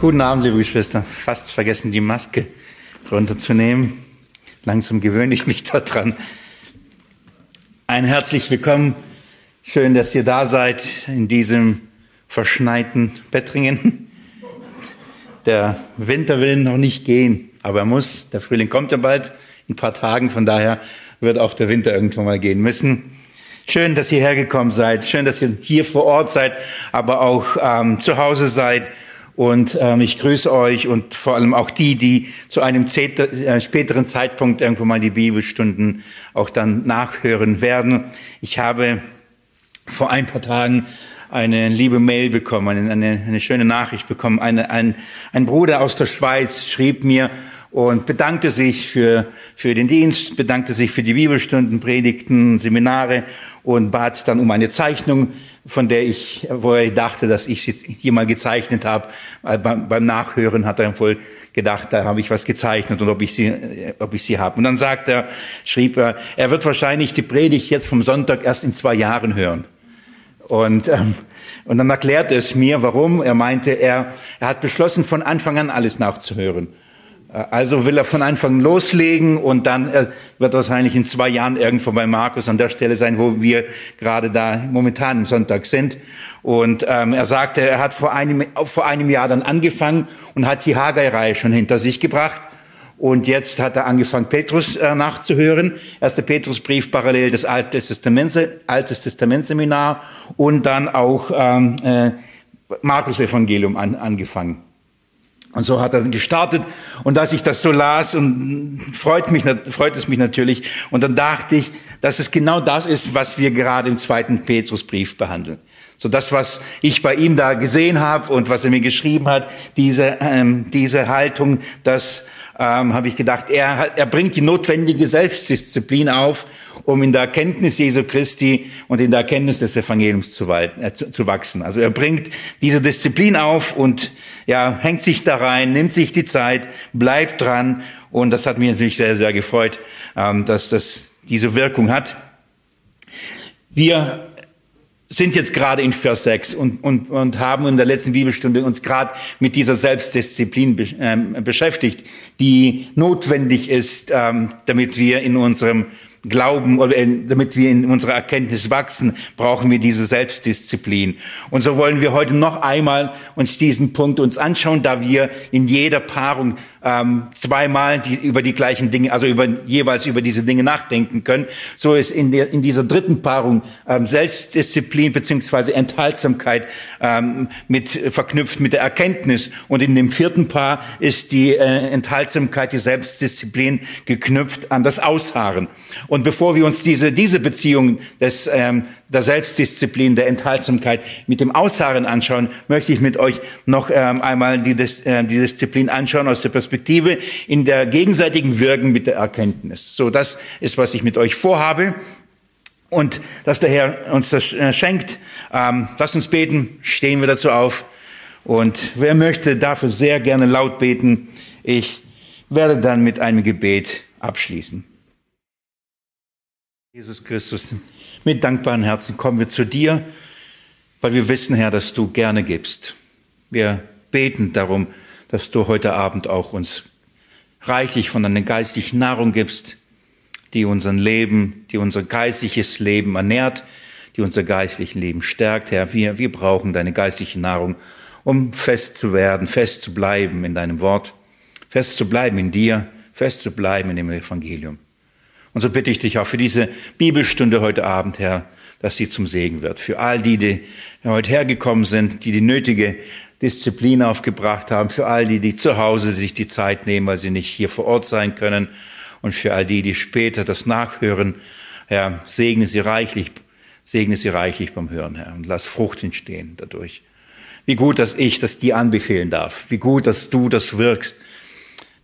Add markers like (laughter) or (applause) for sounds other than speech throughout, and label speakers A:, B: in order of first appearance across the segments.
A: Guten Abend, liebe Geschwister. Fast vergessen, die Maske runterzunehmen. Langsam gewöhne ich mich (laughs) daran. Ein herzlich willkommen. Schön, dass ihr da seid in diesem verschneiten Bettringen. Der Winter will noch nicht gehen, aber er muss. Der Frühling kommt ja bald, in ein paar Tagen. Von daher wird auch der Winter irgendwann mal gehen müssen. Schön, dass ihr hergekommen seid. Schön, dass ihr hier vor Ort seid, aber auch ähm, zu Hause seid. Und ähm, ich grüße euch und vor allem auch die, die zu einem äh, späteren Zeitpunkt irgendwo mal die Bibelstunden auch dann nachhören werden. Ich habe vor ein paar Tagen eine liebe Mail bekommen, eine, eine schöne Nachricht bekommen. Eine, ein, ein Bruder aus der Schweiz schrieb mir, und bedankte sich für, für den Dienst, bedankte sich für die Bibelstunden, Predigten, Seminare und bat dann um eine Zeichnung, von der ich, wo er dachte, dass ich sie hier mal gezeichnet habe. Beim, beim Nachhören hat er wohl gedacht, da habe ich was gezeichnet und ob ich sie, ob ich sie habe. Und dann sagt er, schrieb er, er wird wahrscheinlich die Predigt jetzt vom Sonntag erst in zwei Jahren hören. Und, ähm, und dann erklärte es mir, warum. Er meinte, er, er hat beschlossen, von Anfang an alles nachzuhören. Äh, also will er von Anfang loslegen und dann äh, wird wahrscheinlich in zwei Jahren irgendwo bei Markus an der Stelle sein, wo wir gerade da momentan im Sonntag sind. Und ähm, er sagte, er hat vor einem, vor einem Jahr dann angefangen und hat die Haggai-Reihe schon hinter sich gebracht. Und jetzt hat er angefangen, Petrus äh, nachzuhören. Erster Petrusbrief parallel das Altes Testament, Altes Testament Seminar und dann auch ähm, äh, Markus Evangelium an, angefangen. Und so hat er gestartet. Und als ich das so las, und freut, mich, freut es mich natürlich. Und dann dachte ich, dass es genau das ist, was wir gerade im zweiten Petrusbrief behandeln. So das, was ich bei ihm da gesehen habe und was er mir geschrieben hat, diese, ähm, diese Haltung, das ähm, habe ich gedacht, er, er bringt die notwendige Selbstdisziplin auf, um in der Erkenntnis Jesu Christi und in der Erkenntnis des Evangeliums zu, äh, zu, zu wachsen. Also er bringt diese Disziplin auf und ja, hängt sich da rein, nimmt sich die Zeit, bleibt dran. Und das hat mich natürlich sehr, sehr gefreut, ähm, dass das diese Wirkung hat. Wir sind jetzt gerade in Vers 6 und, und, und haben in der letzten Bibelstunde uns gerade mit dieser Selbstdisziplin be, ähm, beschäftigt, die notwendig ist, ähm, damit wir in unserem Glauben oder damit wir in unserer Erkenntnis wachsen, brauchen wir diese Selbstdisziplin. Und so wollen wir heute noch einmal uns diesen Punkt uns anschauen, da wir in jeder Paarung ähm, zweimal die, über die gleichen Dinge, also über, jeweils über diese Dinge nachdenken können. So ist in, der, in dieser dritten Paarung ähm, Selbstdisziplin beziehungsweise Enthaltsamkeit ähm, mit, verknüpft mit der Erkenntnis. Und in dem vierten Paar ist die äh, Enthaltsamkeit, die Selbstdisziplin geknüpft an das Ausharren. Und bevor wir uns diese, diese Beziehung des, ähm, der Selbstdisziplin, der Enthaltsamkeit mit dem Ausharren anschauen, möchte ich mit euch noch ähm, einmal die, äh, die Disziplin anschauen aus der Perspektive in der gegenseitigen Wirken mit der Erkenntnis. So, das ist, was ich mit euch vorhabe. Und dass der Herr uns das äh, schenkt. Ähm, lasst uns beten, stehen wir dazu auf. Und wer möchte, darf sehr gerne laut beten. Ich werde dann mit einem Gebet abschließen. Jesus Christus, mit dankbaren Herzen kommen wir zu dir, weil wir wissen, Herr, dass du gerne gibst. Wir beten darum, dass du heute Abend auch uns reichlich von deiner geistlichen Nahrung gibst, die unser Leben, die unser geistliches Leben ernährt, die unser geistliches Leben stärkt. Herr, wir, wir brauchen deine geistliche Nahrung, um fest zu werden, fest zu bleiben in deinem Wort, fest zu bleiben in dir, fest zu bleiben in dem Evangelium. Und so bitte ich dich auch für diese Bibelstunde heute Abend, Herr, dass sie zum Segen wird. Für all die, die heute hergekommen sind, die die nötige Disziplin aufgebracht haben, für all die, die zu Hause sich die Zeit nehmen, weil sie nicht hier vor Ort sein können, und für all die, die später das nachhören, Herr, segne sie reichlich, segne sie reichlich beim Hören, Herr, und lass Frucht entstehen dadurch. Wie gut, dass ich das dir anbefehlen darf. Wie gut, dass du das wirkst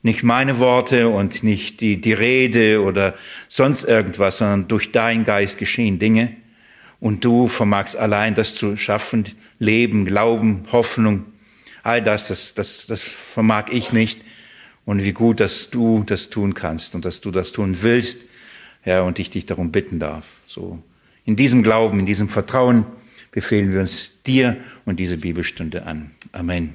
A: nicht meine Worte und nicht die, die Rede oder sonst irgendwas, sondern durch deinen Geist geschehen Dinge. Und du vermagst allein das zu schaffen, Leben, Glauben, Hoffnung. All das, das, das, das vermag ich nicht. Und wie gut, dass du das tun kannst und dass du das tun willst, Herr, und ich dich darum bitten darf. So, in diesem Glauben, in diesem Vertrauen befehlen wir uns dir und diese Bibelstunde an. Amen.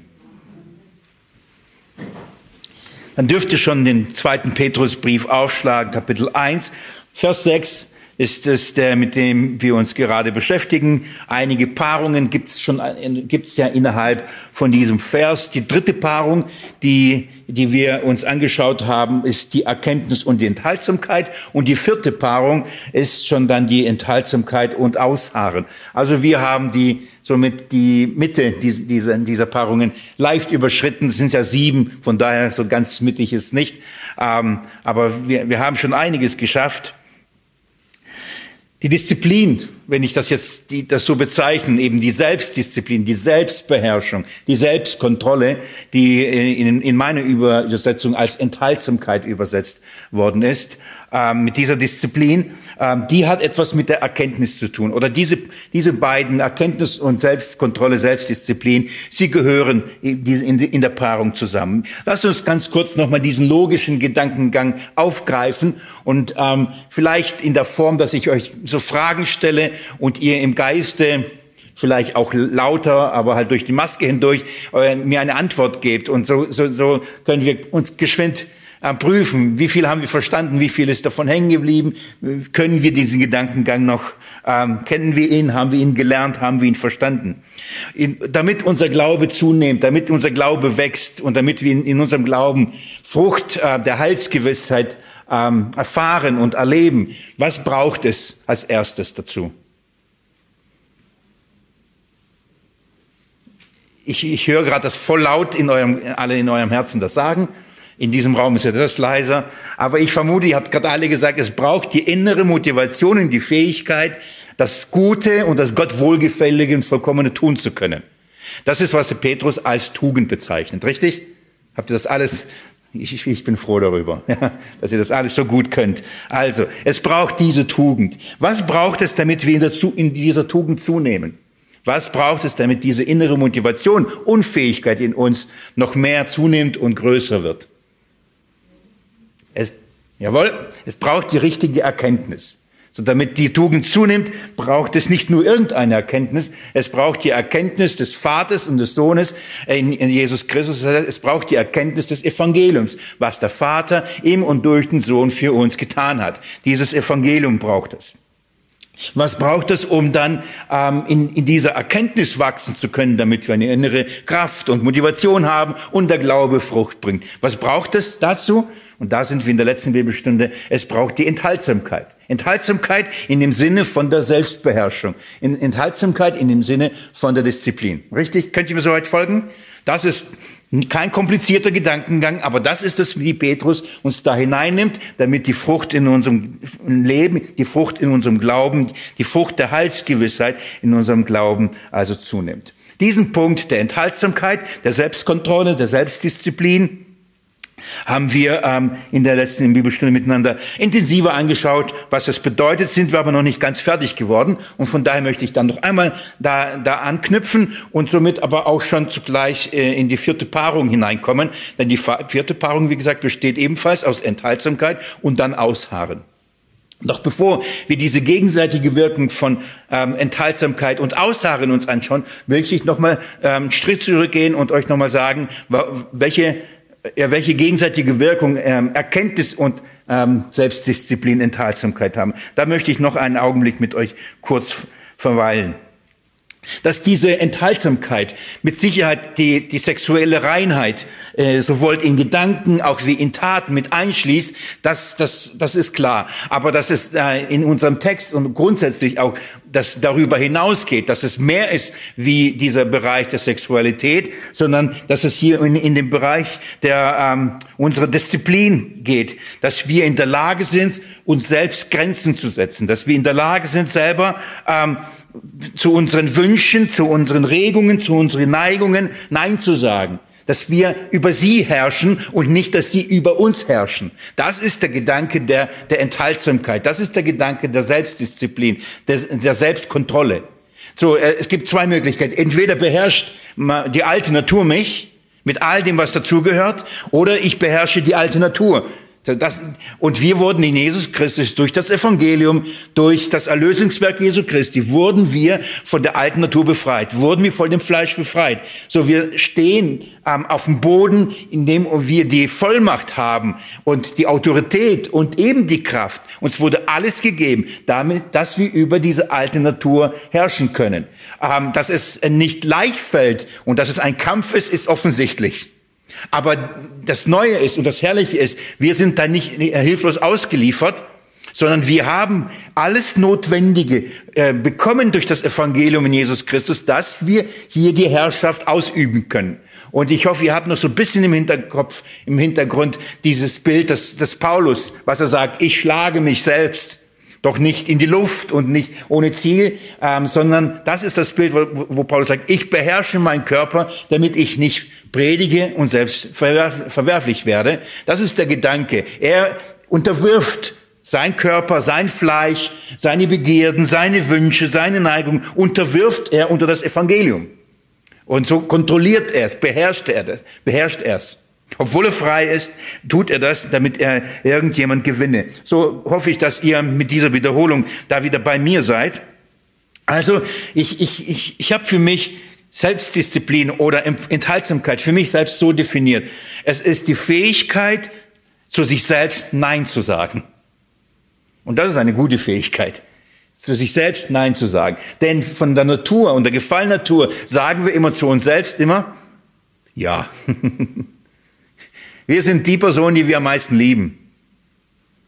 A: Dann dürft ihr schon den zweiten Petrusbrief aufschlagen, Kapitel 1, Vers 6 ist es der, mit dem wir uns gerade beschäftigen. Einige Paarungen gibt es schon, gibt's ja innerhalb von diesem Vers. Die dritte Paarung, die, die wir uns angeschaut haben, ist die Erkenntnis und die Enthaltsamkeit. Und die vierte Paarung ist schon dann die Enthaltsamkeit und Ausharren. Also wir haben die, somit die Mitte dieser, dieser Paarungen leicht überschritten. Es sind ja sieben, von daher so ganz mittig ist nicht. Ähm, aber wir, wir haben schon einiges geschafft. Die Disziplin, wenn ich das jetzt die, das so bezeichnen, eben die Selbstdisziplin, die Selbstbeherrschung, die Selbstkontrolle, die in, in meiner Übersetzung als Enthaltsamkeit übersetzt worden ist, ähm, mit dieser Disziplin, ähm, die hat etwas mit der Erkenntnis zu tun. Oder diese, diese beiden, Erkenntnis und Selbstkontrolle, Selbstdisziplin, sie gehören in, in der Paarung zusammen. Lass uns ganz kurz nochmal diesen logischen Gedankengang aufgreifen und ähm, vielleicht in der Form, dass ich euch so Fragen stelle und ihr im Geiste vielleicht auch lauter, aber halt durch die Maske hindurch äh, mir eine Antwort gebt. Und so, so, so können wir uns geschwind äh, prüfen, wie viel haben wir verstanden, wie viel ist davon hängen geblieben, können wir diesen Gedankengang noch, ähm, kennen wir ihn, haben wir ihn gelernt, haben wir ihn verstanden. In, damit unser Glaube zunimmt, damit unser Glaube wächst und damit wir in, in unserem Glauben Frucht äh, der Heilsgewissheit ähm, erfahren und erleben, was braucht es als erstes dazu? Ich, ich höre gerade das voll laut in eurem, alle in eurem Herzen das sagen. In diesem Raum ist ja das leiser. Aber ich vermute, ihr habt gerade alle gesagt, es braucht die innere Motivation und die Fähigkeit, das Gute und das Gott wohlgefällige und vollkommene tun zu können. Das ist, was der Petrus als Tugend bezeichnet, richtig? Habt ihr das alles? Ich, ich bin froh darüber, (laughs) ja, dass ihr das alles so gut könnt. Also, es braucht diese Tugend. Was braucht es, damit wir in, dieser Tugend zunehmen? Was braucht es, damit diese innere Motivation und Fähigkeit in uns noch mehr zunimmt und größer wird? Jawohl, es braucht die richtige Erkenntnis. So damit die Tugend zunimmt, braucht es nicht nur irgendeine Erkenntnis, es braucht die Erkenntnis des Vaters und des Sohnes in, in Jesus Christus. Es braucht die Erkenntnis des Evangeliums, was der Vater im und durch den Sohn für uns getan hat. Dieses Evangelium braucht es. Was braucht es, um dann ähm, in, in dieser Erkenntnis wachsen zu können, damit wir eine innere Kraft und Motivation haben und der Glaube Frucht bringt? Was braucht es dazu? Und da sind wir in der letzten Bibelstunde. Es braucht die Enthaltsamkeit. Enthaltsamkeit in dem Sinne von der Selbstbeherrschung. Enthaltsamkeit in dem Sinne von der Disziplin. Richtig? Könnt ihr mir soweit folgen? Das ist kein komplizierter Gedankengang, aber das ist es, wie Petrus uns da hineinnimmt, damit die Frucht in unserem Leben, die Frucht in unserem Glauben, die Frucht der Heilsgewissheit in unserem Glauben also zunimmt. Diesen Punkt der Enthaltsamkeit, der Selbstkontrolle, der Selbstdisziplin, haben wir ähm, in der letzten Bibelstunde miteinander intensiver angeschaut, was das bedeutet, sind wir aber noch nicht ganz fertig geworden. Und von daher möchte ich dann noch einmal da, da anknüpfen und somit aber auch schon zugleich äh, in die vierte Paarung hineinkommen. Denn die vierte Paarung, wie gesagt, besteht ebenfalls aus Enthaltsamkeit und dann Ausharren. Doch bevor wir diese gegenseitige Wirkung von ähm, Enthaltsamkeit und Ausharren uns anschauen, will ich nochmal ähm, einen Schritt zurückgehen und euch nochmal sagen, welche ja, welche gegenseitige Wirkung ähm, Erkenntnis und ähm, Selbstdisziplin, Enthaltsamkeit haben. Da möchte ich noch einen Augenblick mit euch kurz verweilen dass diese Enthaltsamkeit mit Sicherheit die, die sexuelle Reinheit äh, sowohl in Gedanken auch wie in Taten mit einschließt, das, das, das ist klar. Aber dass es äh, in unserem Text und grundsätzlich auch das darüber hinausgeht, dass es mehr ist wie dieser Bereich der Sexualität, sondern dass es hier in, in den Bereich der ähm, unserer Disziplin geht, dass wir in der Lage sind, uns selbst Grenzen zu setzen, dass wir in der Lage sind, selber ähm, zu unseren Wünschen, zu unseren Regungen, zu unseren Neigungen Nein zu sagen. Dass wir über sie herrschen und nicht, dass sie über uns herrschen. Das ist der Gedanke der, der Enthaltsamkeit. Das ist der Gedanke der Selbstdisziplin, der, der Selbstkontrolle. So, äh, es gibt zwei Möglichkeiten. Entweder beherrscht die alte Natur mich mit all dem, was dazugehört, oder ich beherrsche die alte Natur Das, und wir wurden in Jesus Christus durch das Evangelium, durch das Erlösungswerk Jesu Christi, wurden wir von der alten Natur befreit, wurden wir von dem Fleisch befreit. So wir stehen ähm, auf dem Boden, in dem wir die Vollmacht haben und die Autorität und eben die Kraft. Uns wurde alles gegeben, damit, dass wir über diese alte Natur herrschen können. Ähm, dass es nicht leicht fällt und dass es ein Kampf ist, ist offensichtlich. Aber das Neue ist und das Herrliche ist, wir sind da nicht hilflos ausgeliefert, sondern wir haben alles Notwendige äh, bekommen durch das Evangelium in Jesus Christus, dass wir hier die Herrschaft ausüben können. Und ich hoffe, ihr habt noch so ein bisschen im Hinterkopf, im Hintergrund dieses Bild des, des Paulus, was er sagt, ich schlage mich selbst. Doch nicht in die Luft und nicht ohne Ziel, ähm, sondern das ist das Bild, wo, wo Paulus sagt, ich beherrsche meinen Körper, damit ich nicht predige und selbst verwerf, verwerflich werde. Das ist der Gedanke. Er unterwirft sein Körper, sein Fleisch, seine Begierden, seine Wünsche, seine Neigungen unterwirft er unter das Evangelium. Und so kontrolliert er es, beherrscht er das, beherrscht er es. Obwohl er frei ist, tut er das, damit er irgendjemand gewinne. So hoffe ich, dass ihr mit dieser Wiederholung da wieder bei mir seid. Also ich, ich, ich, ich habe für mich Selbstdisziplin oder Enthaltsamkeit für mich selbst so definiert. Es ist die Fähigkeit, zu sich selbst Nein zu sagen. Und das ist eine gute Fähigkeit, zu sich selbst Nein zu sagen. Denn von der Natur und der gefallenen Natur sagen wir immer zu uns selbst immer, ja. (laughs) Wir sind die Person, die wir am meisten lieben.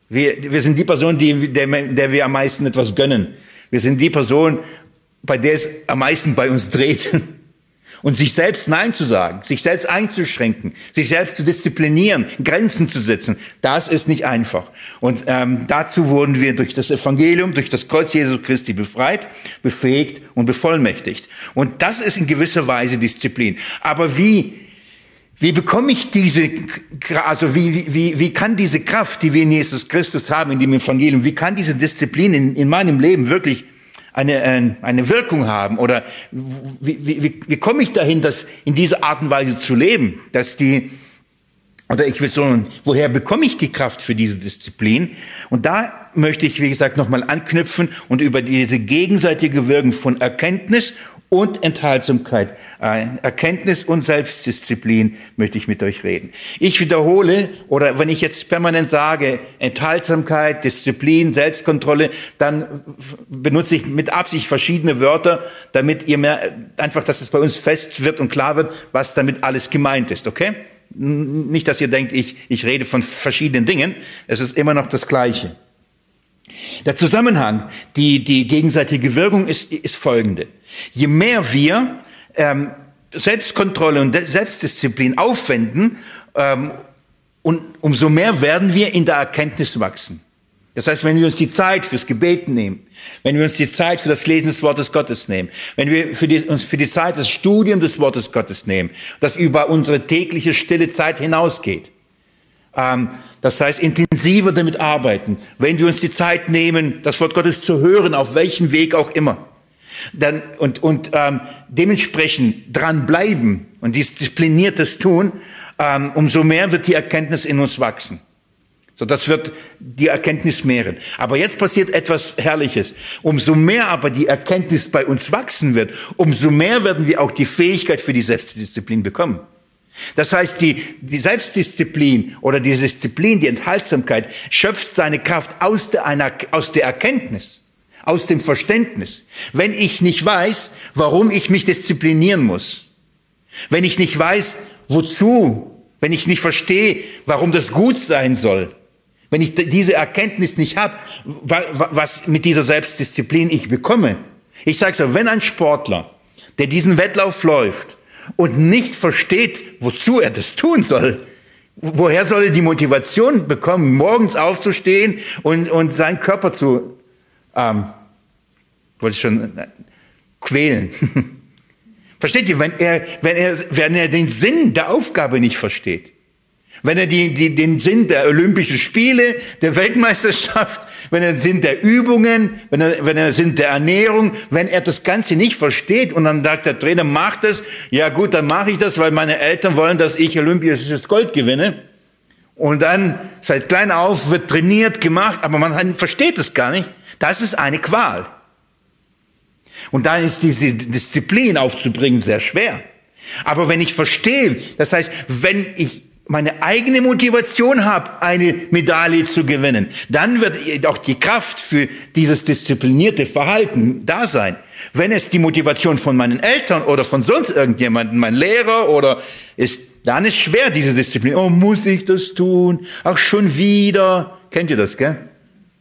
A: Wir, wir sind die Person, die, der, der wir am meisten etwas gönnen. Wir sind die Person, bei der es am meisten bei uns dreht. (laughs) Und sich selbst Nein zu sagen, sich selbst einzuschränken, sich selbst zu disziplinieren, Grenzen zu setzen, das ist nicht einfach. Und ähm, dazu wurden wir durch das Evangelium, durch das Kreuz Jesu Christi befreit, befähigt und bevollmächtigt. Und das ist in gewisser Weise Disziplin. Aber wie wie bekomme ich diese, also wie, wie, wie kann diese Kraft, die wir in Jesus Christus haben, in dem Evangelium, wie kann diese Disziplin in, in meinem Leben wirklich eine, eine Wirkung haben? Oder wie, wie, wie komme ich dahin, das in dieser Art und Weise zu leben? Dass die, oder ich will so, woher bekomme ich die Kraft für diese Disziplin? Und da möchte ich, wie gesagt, nochmal anknüpfen und über diese gegenseitige Wirkung von Erkenntnis und Enthaltsamkeit, äh, Erkenntnis und Selbstdisziplin möchte ich mit euch reden. Ich wiederhole, oder wenn ich jetzt permanent sage, Enthaltsamkeit, Disziplin, Selbstkontrolle, dann benutze ich mit Absicht verschiedene Wörter, damit ihr mehr, einfach, dass es bei uns fest wird und klar wird, was damit alles gemeint ist, okay? Nicht, dass ihr denkt, ich, ich rede von verschiedenen Dingen. Es ist immer noch das Gleiche. Der Zusammenhang, die, die gegenseitige Wirkung ist, ist folgende. Je mehr wir ähm, Selbstkontrolle und Selbstdisziplin aufwenden, ähm, und umso mehr werden wir in der Erkenntnis wachsen. Das heißt, wenn wir uns die Zeit fürs Gebet nehmen, wenn wir uns die Zeit für das Lesen des Wortes Gottes nehmen, wenn wir für die, uns für die Zeit des Studiums des Wortes Gottes nehmen, das über unsere tägliche stille Zeit hinausgeht, das heißt, intensiver damit arbeiten, wenn wir uns die Zeit nehmen, das Wort Gottes zu hören, auf welchem Weg auch immer. Dann, und und ähm, dementsprechend dranbleiben und diszipliniertes tun, ähm, umso mehr wird die Erkenntnis in uns wachsen. So, das wird die Erkenntnis mehren. Aber jetzt passiert etwas Herrliches. Umso mehr aber die Erkenntnis bei uns wachsen wird, umso mehr werden wir auch die Fähigkeit für die Selbstdisziplin bekommen. Das heißt, die, die Selbstdisziplin oder die Disziplin, die Enthaltsamkeit schöpft seine Kraft aus der, einer, aus der Erkenntnis, aus dem Verständnis. Wenn ich nicht weiß, warum ich mich disziplinieren muss, wenn ich nicht weiß, wozu, wenn ich nicht verstehe, warum das gut sein soll, wenn ich diese Erkenntnis nicht habe, was mit dieser Selbstdisziplin ich bekomme. Ich sage so, wenn ein Sportler, der diesen Wettlauf läuft, und nicht versteht, wozu er das tun soll, woher soll er die Motivation bekommen, morgens aufzustehen und, und seinen Körper zu, ähm, wollte ich schon, äh, quälen. (laughs) Versteht ihr, wenn er, wenn er, wenn er den Sinn der Aufgabe nicht versteht, wenn er die, die, den Sinn der Olympischen Spiele, der Weltmeisterschaft, wenn er den Sinn der Übungen, wenn er, wenn er den Sinn der Ernährung, wenn er das Ganze nicht versteht und dann sagt der Trainer, mach das, ja gut, dann mache ich das, weil meine Eltern wollen, dass ich olympisches Gold gewinne. Und dann seit klein auf wird trainiert, gemacht, aber man versteht es gar nicht. Das ist eine Qual. Und da ist diese Disziplin aufzubringen sehr schwer. Aber wenn ich verstehe, das heißt, wenn ich meine eigene Motivation habe, eine Medaille zu gewinnen, dann wird auch die Kraft für dieses disziplinierte Verhalten da sein. Wenn es die Motivation von meinen Eltern oder von sonst irgendjemandem, mein Lehrer oder ist, dann ist schwer diese Disziplin. Oh, muss ich das tun? Ach, schon wieder. Kennt ihr das, gell?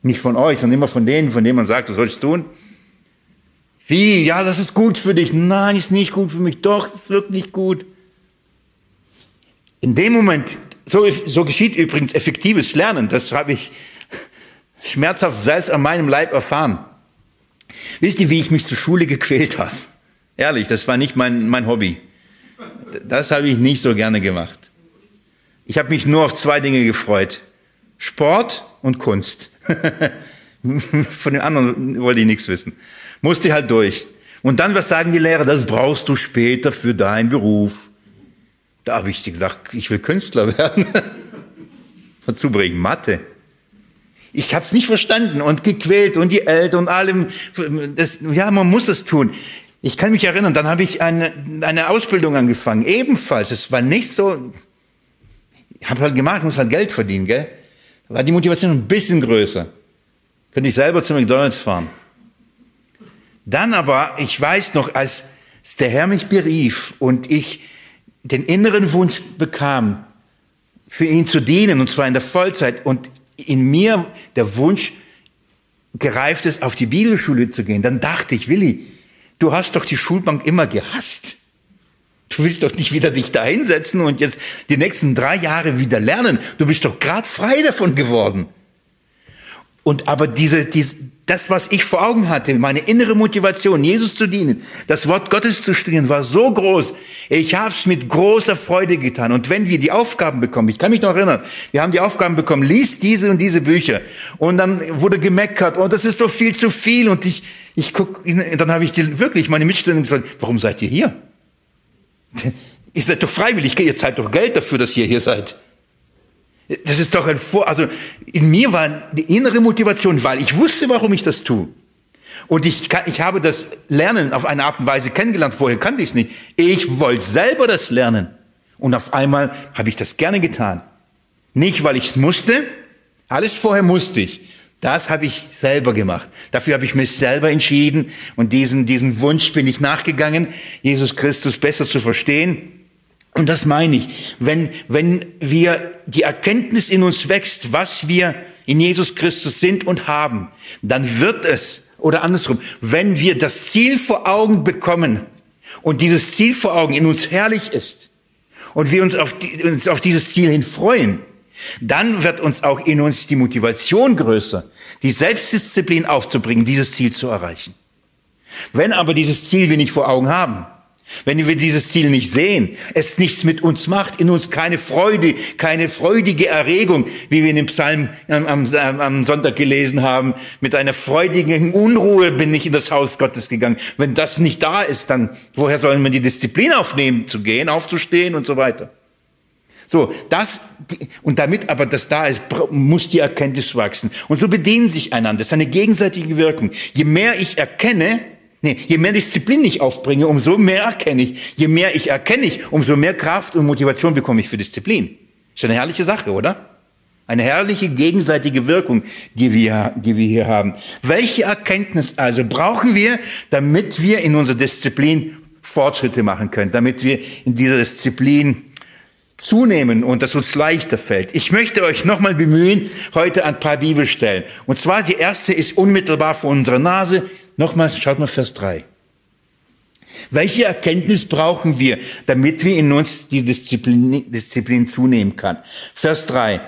A: Nicht von euch, sondern immer von denen, von denen man sagt, du sollst tun. Wie? Ja, das ist gut für dich. Nein, ist nicht gut für mich. Doch, ist wirklich gut. In dem Moment, so, so geschieht übrigens effektives Lernen. Das habe ich (laughs) schmerzhaft selbst an meinem Leib erfahren. Wisst ihr, wie ich mich zur Schule gequält habe? Ehrlich, das war nicht mein, mein Hobby. Das habe ich nicht so gerne gemacht. Ich habe mich nur auf zwei Dinge gefreut. Sport und Kunst. (laughs) Von den anderen wollte ich nichts wissen. Musste halt durch. Und dann, was sagen die Lehrer? Das brauchst du später für deinen Beruf. Da habe ich gesagt, ich will Künstler (laughs) werden. Dazu bringen Mathe. Ich habe es nicht verstanden und gequält und die Eltern und allem. Das, ja, man muss es tun. Ich kann mich erinnern, dann habe ich eine, eine Ausbildung angefangen. Ebenfalls. Es war nicht so. Ich habe halt gemacht, muss halt Geld verdienen, gell? Da war die Motivation ein bisschen größer. Könnte ich selber zu McDonalds fahren. Dann aber, ich weiß noch, als der Herr mich berief und ich den inneren Wunsch bekam, für ihn zu dienen, und zwar in der Vollzeit, und in mir der Wunsch gereift ist, auf die Bibelschule zu gehen, dann dachte ich, Willi, du hast doch die Schulbank immer gehasst. Du willst doch nicht wieder dich da hinsetzen und jetzt die nächsten drei Jahre wieder lernen. Du bist doch gerade frei davon geworden. Und aber diese, diese, das, was ich vor Augen hatte, meine innere Motivation, Jesus zu dienen, das Wort Gottes zu studieren, war so groß. Ich habe es mit großer Freude getan. Und wenn wir die Aufgaben bekommen, ich kann mich noch erinnern, wir haben die Aufgaben bekommen, lies diese und diese Bücher. Und dann wurde gemeckert, oh, das ist doch viel zu viel. Und ich, ich guck, dann habe ich die, wirklich meine Mitstudenten gefragt, warum seid ihr hier? (laughs) Ihr seid doch freiwillig, ihr zahlt doch Geld dafür, dass ihr hier seid. Das ist doch ein Vor, also in mir war die innere Motivation, weil ich wusste, warum ich das tue. Und ich, kann, ich habe das Lernen auf eine Art und Weise kennengelernt. Vorher kannte ich es nicht. Ich wollte selber das lernen. Und auf einmal habe ich das gerne getan. Nicht, weil ich es musste. Alles vorher musste ich. Das habe ich selber gemacht. Dafür habe ich mich selber entschieden. Und diesen, diesen Wunsch bin ich nachgegangen, Jesus Christus besser zu verstehen und das meine ich, wenn, wenn wir die Erkenntnis in uns wächst, was wir in Jesus Christus sind und haben, dann wird es, oder andersrum, wenn wir das Ziel vor Augen bekommen und dieses Ziel vor Augen in uns herrlich ist und wir uns auf, die, uns auf dieses Ziel hin freuen, dann wird uns auch in uns die Motivation größer, die Selbstdisziplin aufzubringen, dieses Ziel zu erreichen. Wenn aber dieses Ziel wir nicht vor Augen haben, wenn wir dieses Ziel nicht sehen, es nichts mit uns macht, in uns keine Freude, keine freudige Erregung, wie wir in dem Psalm am, am, am, Sonntag gelesen haben, mit einer freudigen Unruhe bin ich in das Haus Gottes gegangen. Wenn das nicht da ist, dann woher sollen wir die Disziplin aufnehmen, zu gehen, aufzustehen und so weiter? So, das, und damit aber das da ist, muss die Erkenntnis wachsen. Und so bedienen sich einander. Das ist eine gegenseitige Wirkung. Je mehr ich erkenne, Nee, je mehr Disziplin ich aufbringe, umso mehr erkenne ich. Je mehr ich erkenne ich, umso mehr Kraft und Motivation bekomme ich für Disziplin. Ist eine herrliche Sache, oder? Eine herrliche gegenseitige Wirkung, die wir, die wir hier haben. Welche Erkenntnis also brauchen wir, damit wir in unserer Disziplin Fortschritte machen können, damit wir in dieser Disziplin zunehmen und das uns leichter fällt. Ich möchte euch nochmal bemühen, heute ein paar Bibelstellen. Und zwar die erste ist unmittelbar vor unserer Nase, Nochmal, schaut mal Vers 3. Welche Erkenntnis brauchen wir, damit wir in uns die Disziplin, Disziplin zunehmen kann? Vers 3.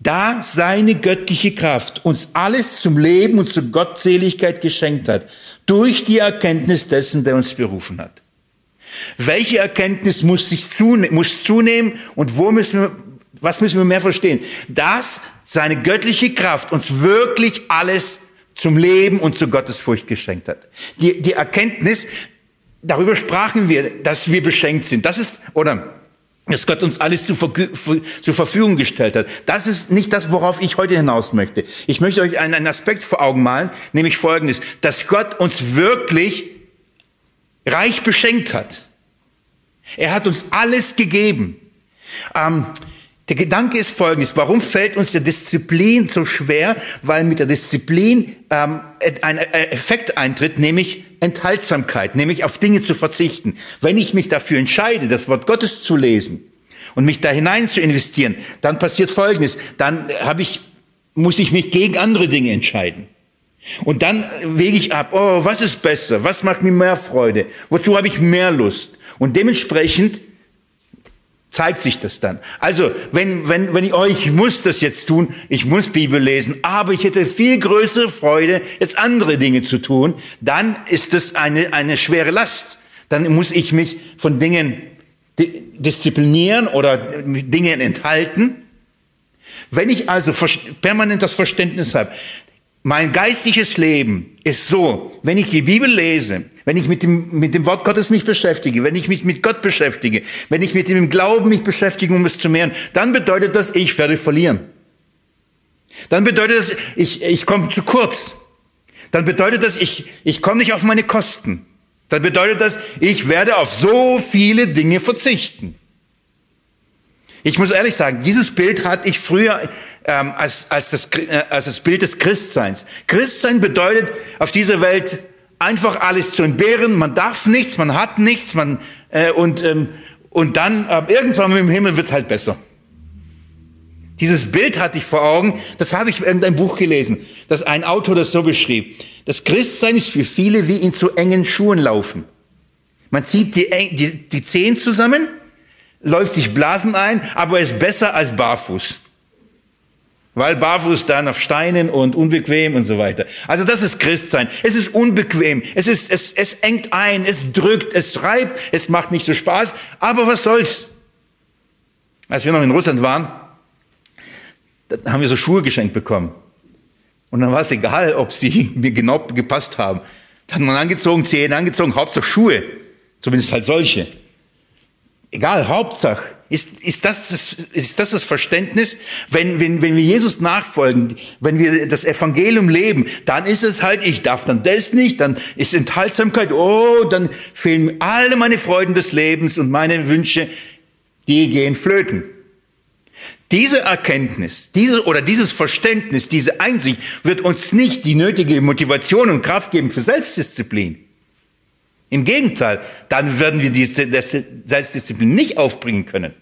A: Da seine göttliche Kraft uns alles zum Leben und zur Gottseligkeit geschenkt hat, durch die Erkenntnis dessen, der uns berufen hat. Welche Erkenntnis muss sich zunehmen, muss zunehmen und wo müssen wir, was müssen wir mehr verstehen? Dass seine göttliche Kraft uns wirklich alles zum Leben und zur Gottesfurcht geschenkt hat. Die, die Erkenntnis, darüber sprachen wir, dass wir beschenkt sind. Das ist, oder dass Gott uns alles zur, zur, Verfügung gestellt hat. Das ist nicht das, worauf ich heute hinaus möchte. Ich möchte euch einen, einen Aspekt vor Augen malen, nämlich folgendes, dass Gott uns wirklich reich beschenkt hat. Er hat uns alles gegeben. Ähm, der Gedanke ist folgendes. Warum fällt uns der Disziplin so schwer? Weil mit der Disziplin ähm, ein Effekt eintritt, nämlich Enthaltsamkeit, nämlich auf Dinge zu verzichten. Wenn ich mich dafür entscheide, das Wort Gottes zu lesen und mich da hinein zu investieren, dann passiert Folgendes. Dann habe ich, muss ich mich gegen andere Dinge entscheiden. Und dann wege ich ab, oh, was ist besser? Was macht mir mehr Freude? Wozu habe ich mehr Lust? Und dementsprechend zeigt sich das dann. Also, wenn, wenn, wenn ich, oh, ich muss das jetzt tun, ich muss Bibel lesen, aber ich hätte viel größere Freude, jetzt andere Dinge zu tun, dann ist das eine, eine schwere Last. Dann muss ich mich von Dingen disziplinieren oder Dingen enthalten. Wenn ich also permanent das Verständnis habe, mein geistliches Leben ist so, wenn ich die Bibel lese, wenn ich mit dem, mit dem Wort Gottes mich beschäftige, wenn ich mich mit Gott beschäftige, wenn ich mit dem Glauben mich beschäftige, um es zu mehren, dann bedeutet das, ich werde verlieren. Dann bedeutet das, ich, ich komme zu kurz. Dann bedeutet das, ich, ich komme nicht auf meine Kosten. Dann bedeutet das, ich werde auf so viele Dinge verzichten. Ich muss ehrlich sagen, dieses Bild hatte ich früher ähm, als, als, das, äh, als das Bild des Christseins. Christsein bedeutet auf dieser Welt einfach alles zu entbehren. Man darf nichts, man hat nichts, man äh, und ähm, und dann äh, irgendwann im Himmel wird's halt besser. Dieses Bild hatte ich vor Augen, das habe ich in irgendein Buch gelesen, dass ein Autor das so beschrieb. Das Christsein ist für viele wie in zu engen Schuhen laufen. Man zieht die, die, die Zehen zusammen läuft sich Blasen ein, aber ist besser als barfuß. Weil barfuß dann auf Steinen und unbequem und so weiter. Also das ist Christsein. Es ist unbequem. Es ist, es, es engt ein, es drückt, es reibt, es macht nicht so Spaß. Aber was soll's? Als wir noch in Russland waren, haben wir so Schuhe geschenkt bekommen. Und dann war es egal, ob sie (laughs) mir genau gepasst haben. Dann hat man angezogen, Zehen angezogen, Hauptsache Schuhe. Zumindest halt solche. Egal, Hauptsache, ist, ist, das, das, ist das das Verständnis? Wenn, wenn, wenn wir Jesus nachfolgen, wenn wir das Evangelium leben, dann ist es halt, ich darf dann das nicht, dann ist Enthaltsamkeit, oh, dann fehlen alle meine Freuden des Lebens und meine Wünsche, die gehen flöten. Diese Erkenntnis, diese oder dieses Verständnis, diese Einsicht wird uns nicht die nötige Motivation und Kraft geben für Selbstdisziplin. Im Gegenteil, dann werden wir diese Selbstdisziplin nicht aufbringen können.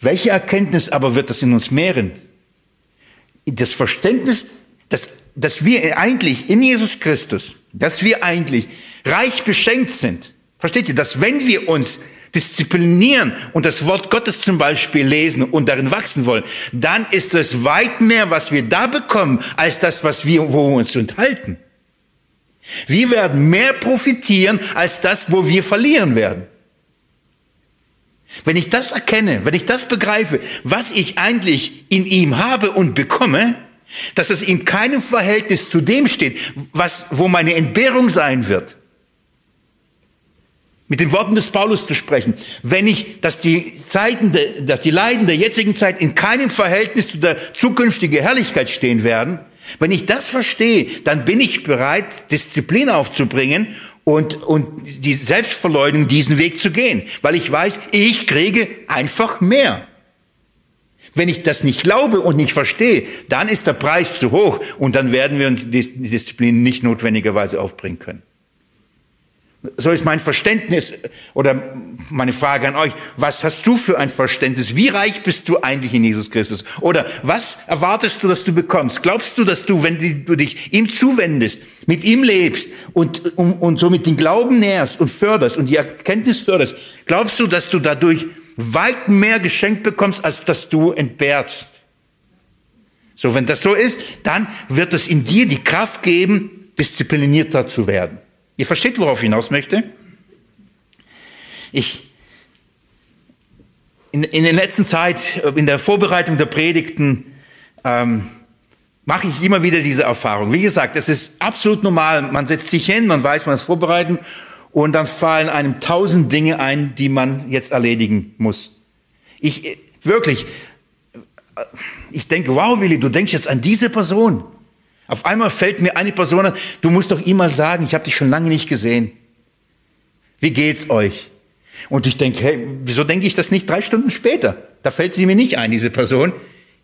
A: Welche Erkenntnis aber wird das in uns mehren? Das Verständnis, dass, dass wir eigentlich in Jesus Christus, dass wir eigentlich reich beschenkt sind. Versteht ihr, dass wenn wir uns disziplinieren und das Wort Gottes zum Beispiel lesen und darin wachsen wollen, dann ist es weit mehr, was wir da bekommen, als das, was wir, wo wir uns enthalten. Wir werden mehr profitieren als das, wo wir verlieren werden. Wenn ich das erkenne, wenn ich das begreife, was ich eigentlich in ihm habe und bekomme, dass es in keinem Verhältnis zu dem steht, was, wo meine Entbehrung sein wird. Mit den Worten des Paulus zu sprechen. Wenn ich, dass die Zeiten, dass die Leiden der jetzigen Zeit in keinem Verhältnis zu der zukünftigen Herrlichkeit stehen werden, wenn ich das verstehe, dann bin ich bereit, Disziplin aufzubringen und, und die Selbstverleugnung diesen Weg zu gehen, weil ich weiß, ich kriege einfach mehr. Wenn ich das nicht glaube und nicht verstehe, dann ist der Preis zu hoch und dann werden wir uns die Disziplin nicht notwendigerweise aufbringen können. So ist mein Verständnis oder meine Frage an euch. Was hast du für ein Verständnis? Wie reich bist du eigentlich in Jesus Christus? Oder was erwartest du, dass du bekommst? Glaubst du, dass du, wenn du dich ihm zuwendest, mit ihm lebst und, und, und somit den Glauben nährst und förderst und die Erkenntnis förderst, glaubst du, dass du dadurch weit mehr geschenkt bekommst, als dass du entbehrst? So, wenn das so ist, dann wird es in dir die Kraft geben, disziplinierter zu werden. Ihr versteht, worauf ich hinaus möchte? Ich, in, in der letzten Zeit, in der Vorbereitung der Predigten, ähm, mache ich immer wieder diese Erfahrung. Wie gesagt, es ist absolut normal. Man setzt sich hin, man weiß, man ist vorbereitet und dann fallen einem tausend Dinge ein, die man jetzt erledigen muss. Ich, wirklich, ich denke, wow, Willi, du denkst jetzt an diese Person. Auf einmal fällt mir eine Person an, du musst doch ihm mal sagen, ich habe dich schon lange nicht gesehen. Wie geht's euch? Und ich denke, hey, wieso denke ich das nicht drei Stunden später? Da fällt sie mir nicht ein, diese Person.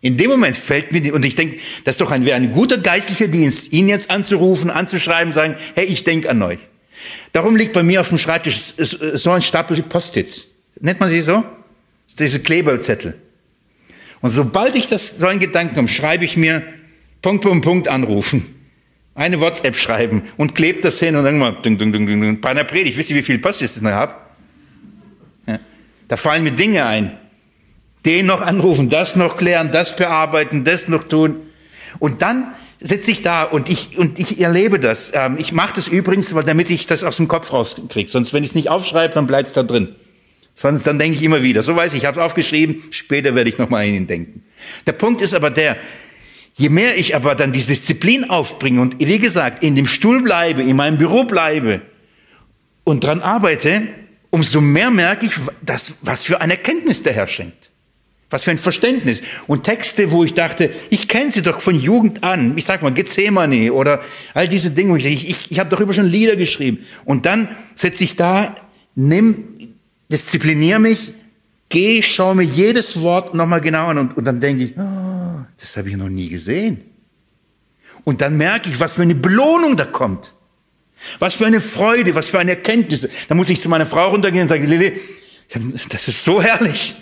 A: In dem Moment fällt mir, und ich denke, das ist doch ein, wäre ein guter geistlicher Dienst, ihn jetzt anzurufen, anzuschreiben, sagen, hey, ich denke an euch. Darum liegt bei mir auf dem Schreibtisch so ein Stapel Post-its. Nennt man sie so? Diese Kleberzettel. Und sobald ich das, so einen Gedanken habe, schreibe ich mir Punkt, Punkt, Punkt anrufen. Eine WhatsApp schreiben und klebt das hin und mal ding, ding, ding, ding. bei einer Predigt. Wisst ihr, wie viel Post-its ich noch habe? Ja. Da fallen mir Dinge ein. Den noch anrufen, das noch klären, das bearbeiten, das noch tun. Und dann sitze ich da und ich, und ich erlebe das. Ähm, ich mache das übrigens, damit ich das aus dem Kopf rauskriege. Sonst, wenn ich es nicht aufschreibe, dann bleibt es da drin. Sonst dann denke ich immer wieder. So weiß ich, ich habe es aufgeschrieben, später werde ich nochmal an ihn denken. Der Punkt ist aber der, je mehr ich aber dann diese Disziplin aufbringe und wie gesagt, in dem Stuhl bleibe, in meinem Büro bleibe und dran arbeite, umso mehr merke ich, dass, was für eine Erkenntnis der Herr schenkt. Was für ein Verständnis. Und Texte, wo ich dachte, ich kenne sie doch von Jugend an. Ich sag mal, Gethsemane oder all diese Dinge. Ich, ich, ich habe darüber schon Lieder geschrieben. Und dann setze ich da, nimm, diszipliniere mich, geh, schau mir jedes Wort nochmal genau an. Und, und dann denke ich, oh, das habe ich noch nie gesehen. Und dann merke ich, was für eine Belohnung da kommt. Was für eine Freude, was für eine Erkenntnis. Da muss ich zu meiner Frau runtergehen und sagen, Lili, das ist so herrlich.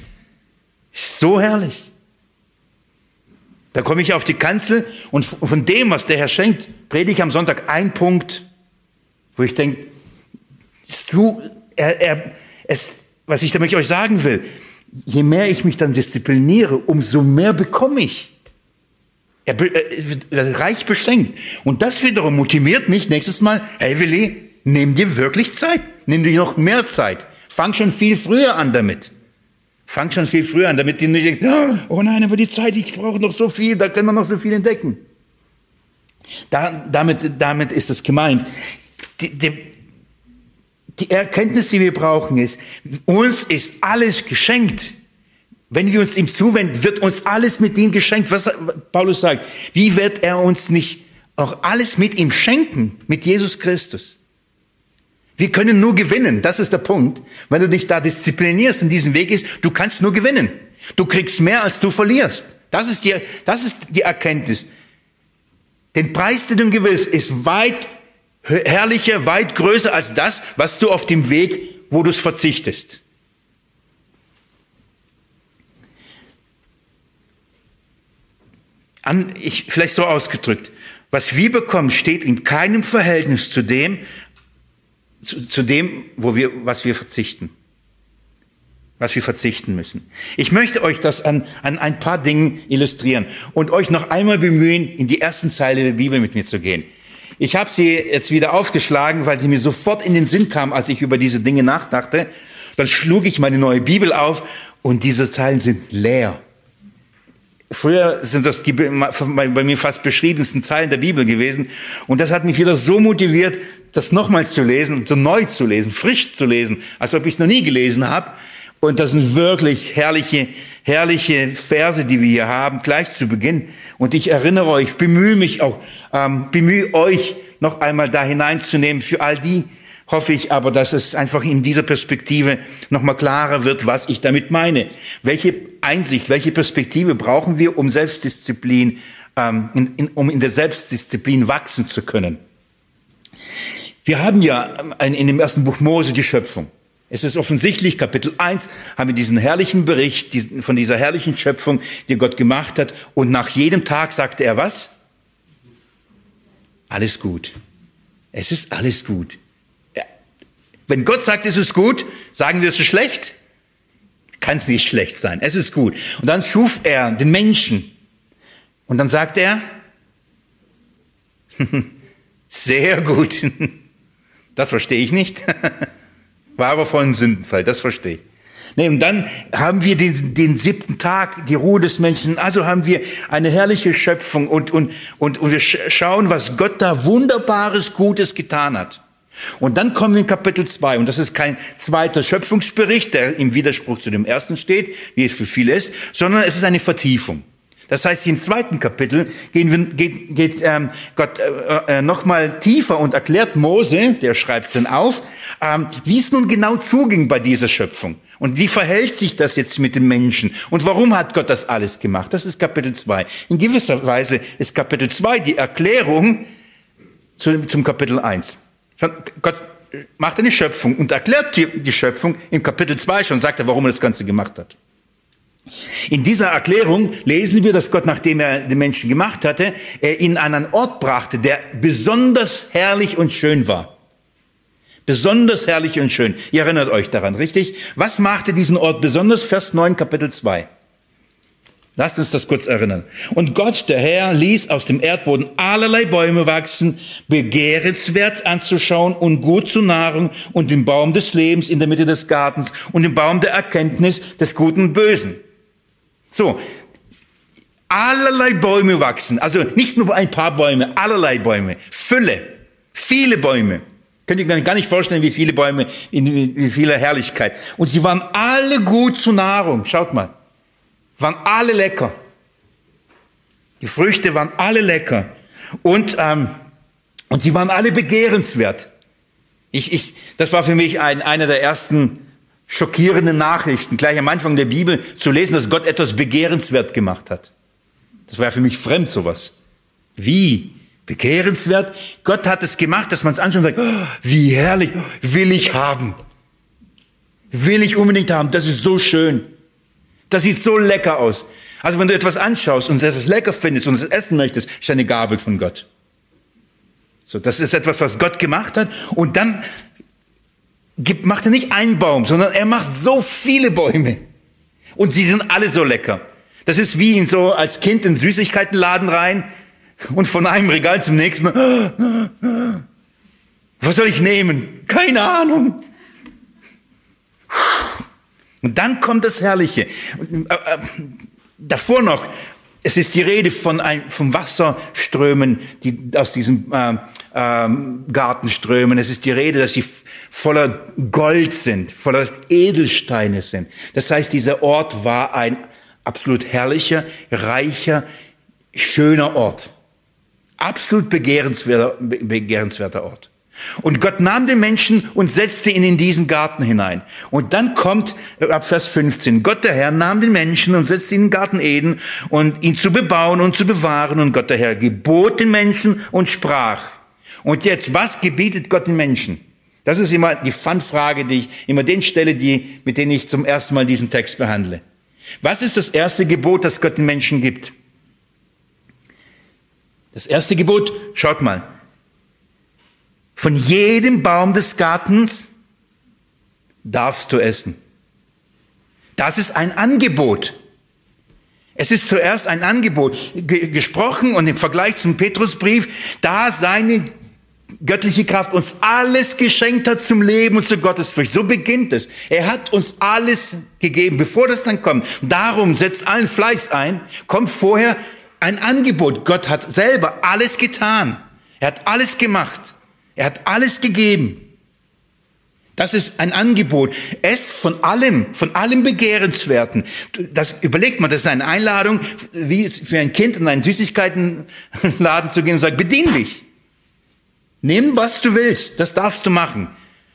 A: So herrlich. Da komme ich auf die Kanzel und von dem, was der Herr schenkt, predige ich am Sonntag ein Punkt, wo ich denke, du, er, er, es, was ich damit euch sagen will, je mehr ich mich dann diszipliniere, umso mehr bekomme ich. Er, er reich beschenkt. Und das wiederum motiviert mich nächstes Mal, hey Willi, nimm dir wirklich Zeit. Nimm dir noch mehr Zeit. Fang schon viel früher an damit. Fang schon viel früher an, damit du nicht denkst, oh nein, aber die Zeit, ich brauche noch so viel, da können wir noch so viel entdecken. Da, damit, damit ist es gemeint. Die, die, die Erkenntnis, die wir brauchen, ist, uns ist alles geschenkt. Wenn wir uns ihm zuwenden, wird uns alles mit ihm geschenkt. Was Paulus sagt, wie wird er uns nicht auch alles mit ihm schenken, mit Jesus Christus? Wir können nur gewinnen, das ist der Punkt. Wenn du dich da disziplinierst und diesen Weg ist, du kannst nur gewinnen. Du kriegst mehr, als du verlierst. Das ist die, das ist die Erkenntnis. Den Preis, den du gewinnst, ist weit herrlicher, weit größer als das, was du auf dem Weg, wo du es verzichtest. An, ich, vielleicht so ausgedrückt. Was wir bekommen, steht in keinem Verhältnis zu dem, zu, zu dem, wo wir, was wir verzichten. Was wir verzichten müssen. Ich möchte euch das an, an ein paar Dingen illustrieren und euch noch einmal bemühen, in die ersten Zeile der Bibel mit mir zu gehen. Ich habe sie jetzt wieder aufgeschlagen, weil sie mir sofort in den Sinn kam, als ich über diese Dinge nachdachte. Dann schlug ich meine neue Bibel auf und diese Zeilen sind leer. Früher sind das die bei mir fast beschriebensten Zeilen der Bibel gewesen. Und das hat mich wieder so motiviert, das nochmals zu lesen, so neu zu lesen, frisch zu lesen, als ob ich es noch nie gelesen habe. Und das sind wirklich herrliche, herrliche Verse, die wir hier haben, gleich zu Beginn. Und ich erinnere euch, bemühe mich auch, ähm, bemühe euch noch einmal da hineinzunehmen für all die, hoffe ich aber, dass es einfach in dieser Perspektive nochmal klarer wird, was ich damit meine. Welche Einsicht, welche Perspektive brauchen wir, um Selbstdisziplin, ähm, in, in, um in der Selbstdisziplin wachsen zu können? Wir haben ja in dem ersten Buch Mose die Schöpfung. Es ist offensichtlich, Kapitel 1 haben wir diesen herrlichen Bericht von dieser herrlichen Schöpfung, die Gott gemacht hat. Und nach jedem Tag sagte er was? Alles gut. Es ist alles gut. Wenn Gott sagt, es ist gut, sagen wir, es ist schlecht? Kann es nicht schlecht sein. Es ist gut. Und dann schuf er den Menschen. Und dann sagt er, (laughs) sehr gut. (laughs) Das verstehe ich nicht. (laughs) War aber voll ein Sündenfall, das verstehe ich. Nee, und dann haben wir den, den siebten Tag, die Ruhe des Menschen. Also haben wir eine herrliche Schöpfung und, und, und, und wir schauen, was Gott da wunderbares, Gutes getan hat. Und dann kommen wir in Kapitel 2 und das ist kein zweiter Schöpfungsbericht, der im Widerspruch zu dem ersten steht, wie es für viele ist, sondern es ist eine Vertiefung. Das heißt, im zweiten Kapitel gehen wir, geht, geht ähm, Gott äh, äh, nochmal tiefer und erklärt Mose, der schreibt es dann auf, ähm, wie es nun genau zuging bei dieser Schöpfung. Und wie verhält sich das jetzt mit den Menschen? Und warum hat Gott das alles gemacht? Das ist Kapitel 2. In gewisser Weise ist Kapitel 2 die Erklärung zu, zum Kapitel 1. Gott macht eine Schöpfung und erklärt die, die Schöpfung im Kapitel 2 schon, sagt er, warum er das Ganze gemacht hat. In dieser Erklärung lesen wir, dass Gott, nachdem er den Menschen gemacht hatte, er ihn an einen Ort brachte, der besonders herrlich und schön war. Besonders herrlich und schön. Ihr erinnert euch daran, richtig? Was machte diesen Ort besonders? Vers 9, Kapitel 2. Lasst uns das kurz erinnern. Und Gott, der Herr, ließ aus dem Erdboden allerlei Bäume wachsen, begehrenswert anzuschauen und gut zur Nahrung und den Baum des Lebens in der Mitte des Gartens und den Baum der Erkenntnis des Guten und Bösen. So, allerlei Bäume wachsen, also nicht nur ein paar Bäume, allerlei Bäume, Fülle, viele Bäume. Könnt ihr gar nicht vorstellen, wie viele Bäume, in wie vieler Herrlichkeit. Und sie waren alle gut zur Nahrung. Schaut mal. Waren alle lecker. Die Früchte waren alle lecker. Und, ähm, und sie waren alle begehrenswert. Ich, ich, das war für mich ein, einer der ersten schockierenden Nachrichten, gleich am Anfang der Bibel zu lesen, dass Gott etwas begehrenswert gemacht hat. Das war für mich fremd, sowas. Wie? Begehrenswert? Gott hat es gemacht, dass man es anschaut und sagt, oh, wie herrlich, will ich haben. Will ich unbedingt haben, das ist so schön. Das sieht so lecker aus. Also wenn du etwas anschaust und das lecker findest und es essen möchtest, ist eine Gabe von Gott. So, das ist etwas, was Gott gemacht hat. Und dann gibt, macht er nicht einen Baum, sondern er macht so viele Bäume. Und sie sind alle so lecker. Das ist wie in so als Kind in Süßigkeitenladen rein und von einem Regal zum nächsten. Was soll ich nehmen? Keine Ahnung. Und dann kommt das Herrliche. Äh, äh, davor noch, es ist die Rede von, ein, von Wasserströmen, die aus diesem äh, äh, Garten strömen. Es ist die Rede, dass sie voller Gold sind, voller Edelsteine sind. Das heißt, dieser Ort war ein absolut herrlicher, reicher, schöner Ort. Absolut begehrenswerter, begehrenswerter Ort. Und Gott nahm den Menschen und setzte ihn in diesen Garten hinein. Und dann kommt ab Vers 15, Gott der Herr nahm den Menschen und setzte ihn in den Garten Eden und ihn zu bebauen und zu bewahren. Und Gott der Herr gebot den Menschen und sprach. Und jetzt, was gebietet Gott den Menschen? Das ist immer die Fun-Frage, die ich immer den stelle, die, mit denen ich zum ersten Mal diesen Text behandle. Was ist das erste Gebot, das Gott den Menschen gibt? Das erste Gebot, schaut mal, von jedem Baum des Gartens darfst du essen. Das ist ein Angebot. Es ist zuerst ein Angebot gesprochen und im Vergleich zum Petrusbrief, da seine göttliche Kraft uns alles geschenkt hat zum Leben und zur Gottesfurcht. So beginnt es. Er hat uns alles gegeben, bevor das dann kommt. Darum setzt allen Fleiß ein, kommt vorher ein Angebot. Gott hat selber alles getan. Er hat alles gemacht. Er hat alles gegeben. Das ist ein Angebot. Es von allem, von allem Begehrenswerten. Das überlegt man, das ist eine Einladung, wie für ein Kind in einen Süßigkeitenladen zu gehen und sagen, bedien dich. Nimm, was du willst. Das darfst du machen.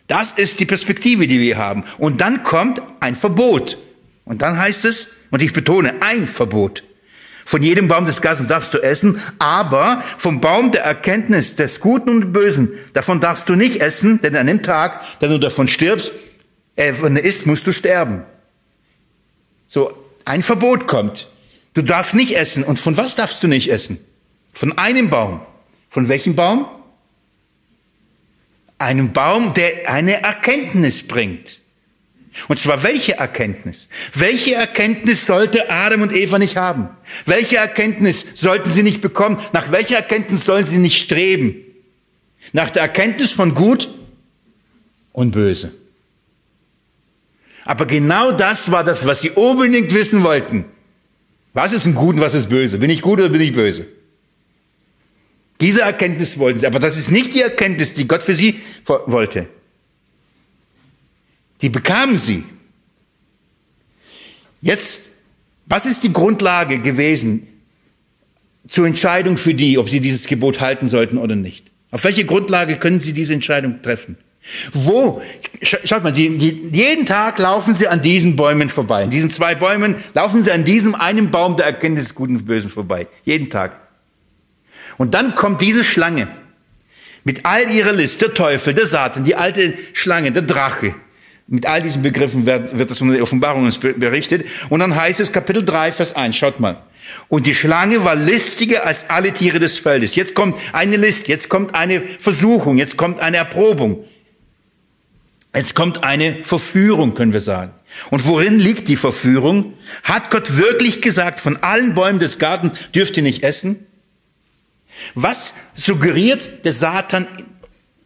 A: Das ist die Perspektive, die wir haben. Und dann kommt ein Verbot. Und dann heißt es, und ich betone, ein Verbot. Von jedem Baum des Gartens darfst du essen, aber vom Baum der Erkenntnis des Guten und Bösen, davon darfst du nicht essen, denn an dem Tag, da du davon stirbst, äh, wenn du isst, musst du sterben. So, ein Verbot kommt. Du darfst nicht essen. Und von was darfst du nicht essen? Von einem Baum. Von welchem Baum? Einem Baum, der eine Erkenntnis bringt. Und zwar welche Erkenntnis? Welche Erkenntnis sollte Adam und Eva nicht haben? Welche Erkenntnis sollten sie nicht bekommen? Nach welcher Erkenntnis sollen sie nicht streben? Nach der Erkenntnis von Gut und Böse. Aber genau das war das, was sie unbedingt wissen wollten. Was ist ein Gut und was ist böse? Bin ich gut oder bin ich böse? Diese Erkenntnis wollten sie, aber das ist nicht die Erkenntnis, die Gott für sie wollte. Die bekamen sie. Jetzt, was ist die Grundlage gewesen zur Entscheidung für die, ob sie dieses Gebot halten sollten oder nicht? Auf welche Grundlage können sie diese Entscheidung treffen? Wo? Schaut mal, sie, die, jeden Tag laufen sie an diesen Bäumen vorbei. In diesen zwei Bäumen laufen sie an diesem einen Baum der Erkenntnis des Guten und Bösen vorbei. Jeden Tag. Und dann kommt diese Schlange mit all ihrer List, der Teufel, der Satan, die alte Schlange, der Drache. Mit all diesen Begriffen wird, wird das in der Offenbarung berichtet. Und dann heißt es Kapitel 3, Vers 1, schaut mal. Und die Schlange war listiger als alle Tiere des Feldes. Jetzt kommt eine List, jetzt kommt eine Versuchung, jetzt kommt eine Erprobung. Jetzt kommt eine Verführung, können wir sagen. Und worin liegt die Verführung? Hat Gott wirklich gesagt, von allen Bäumen des Gartens dürft ihr nicht essen? Was suggeriert der Satan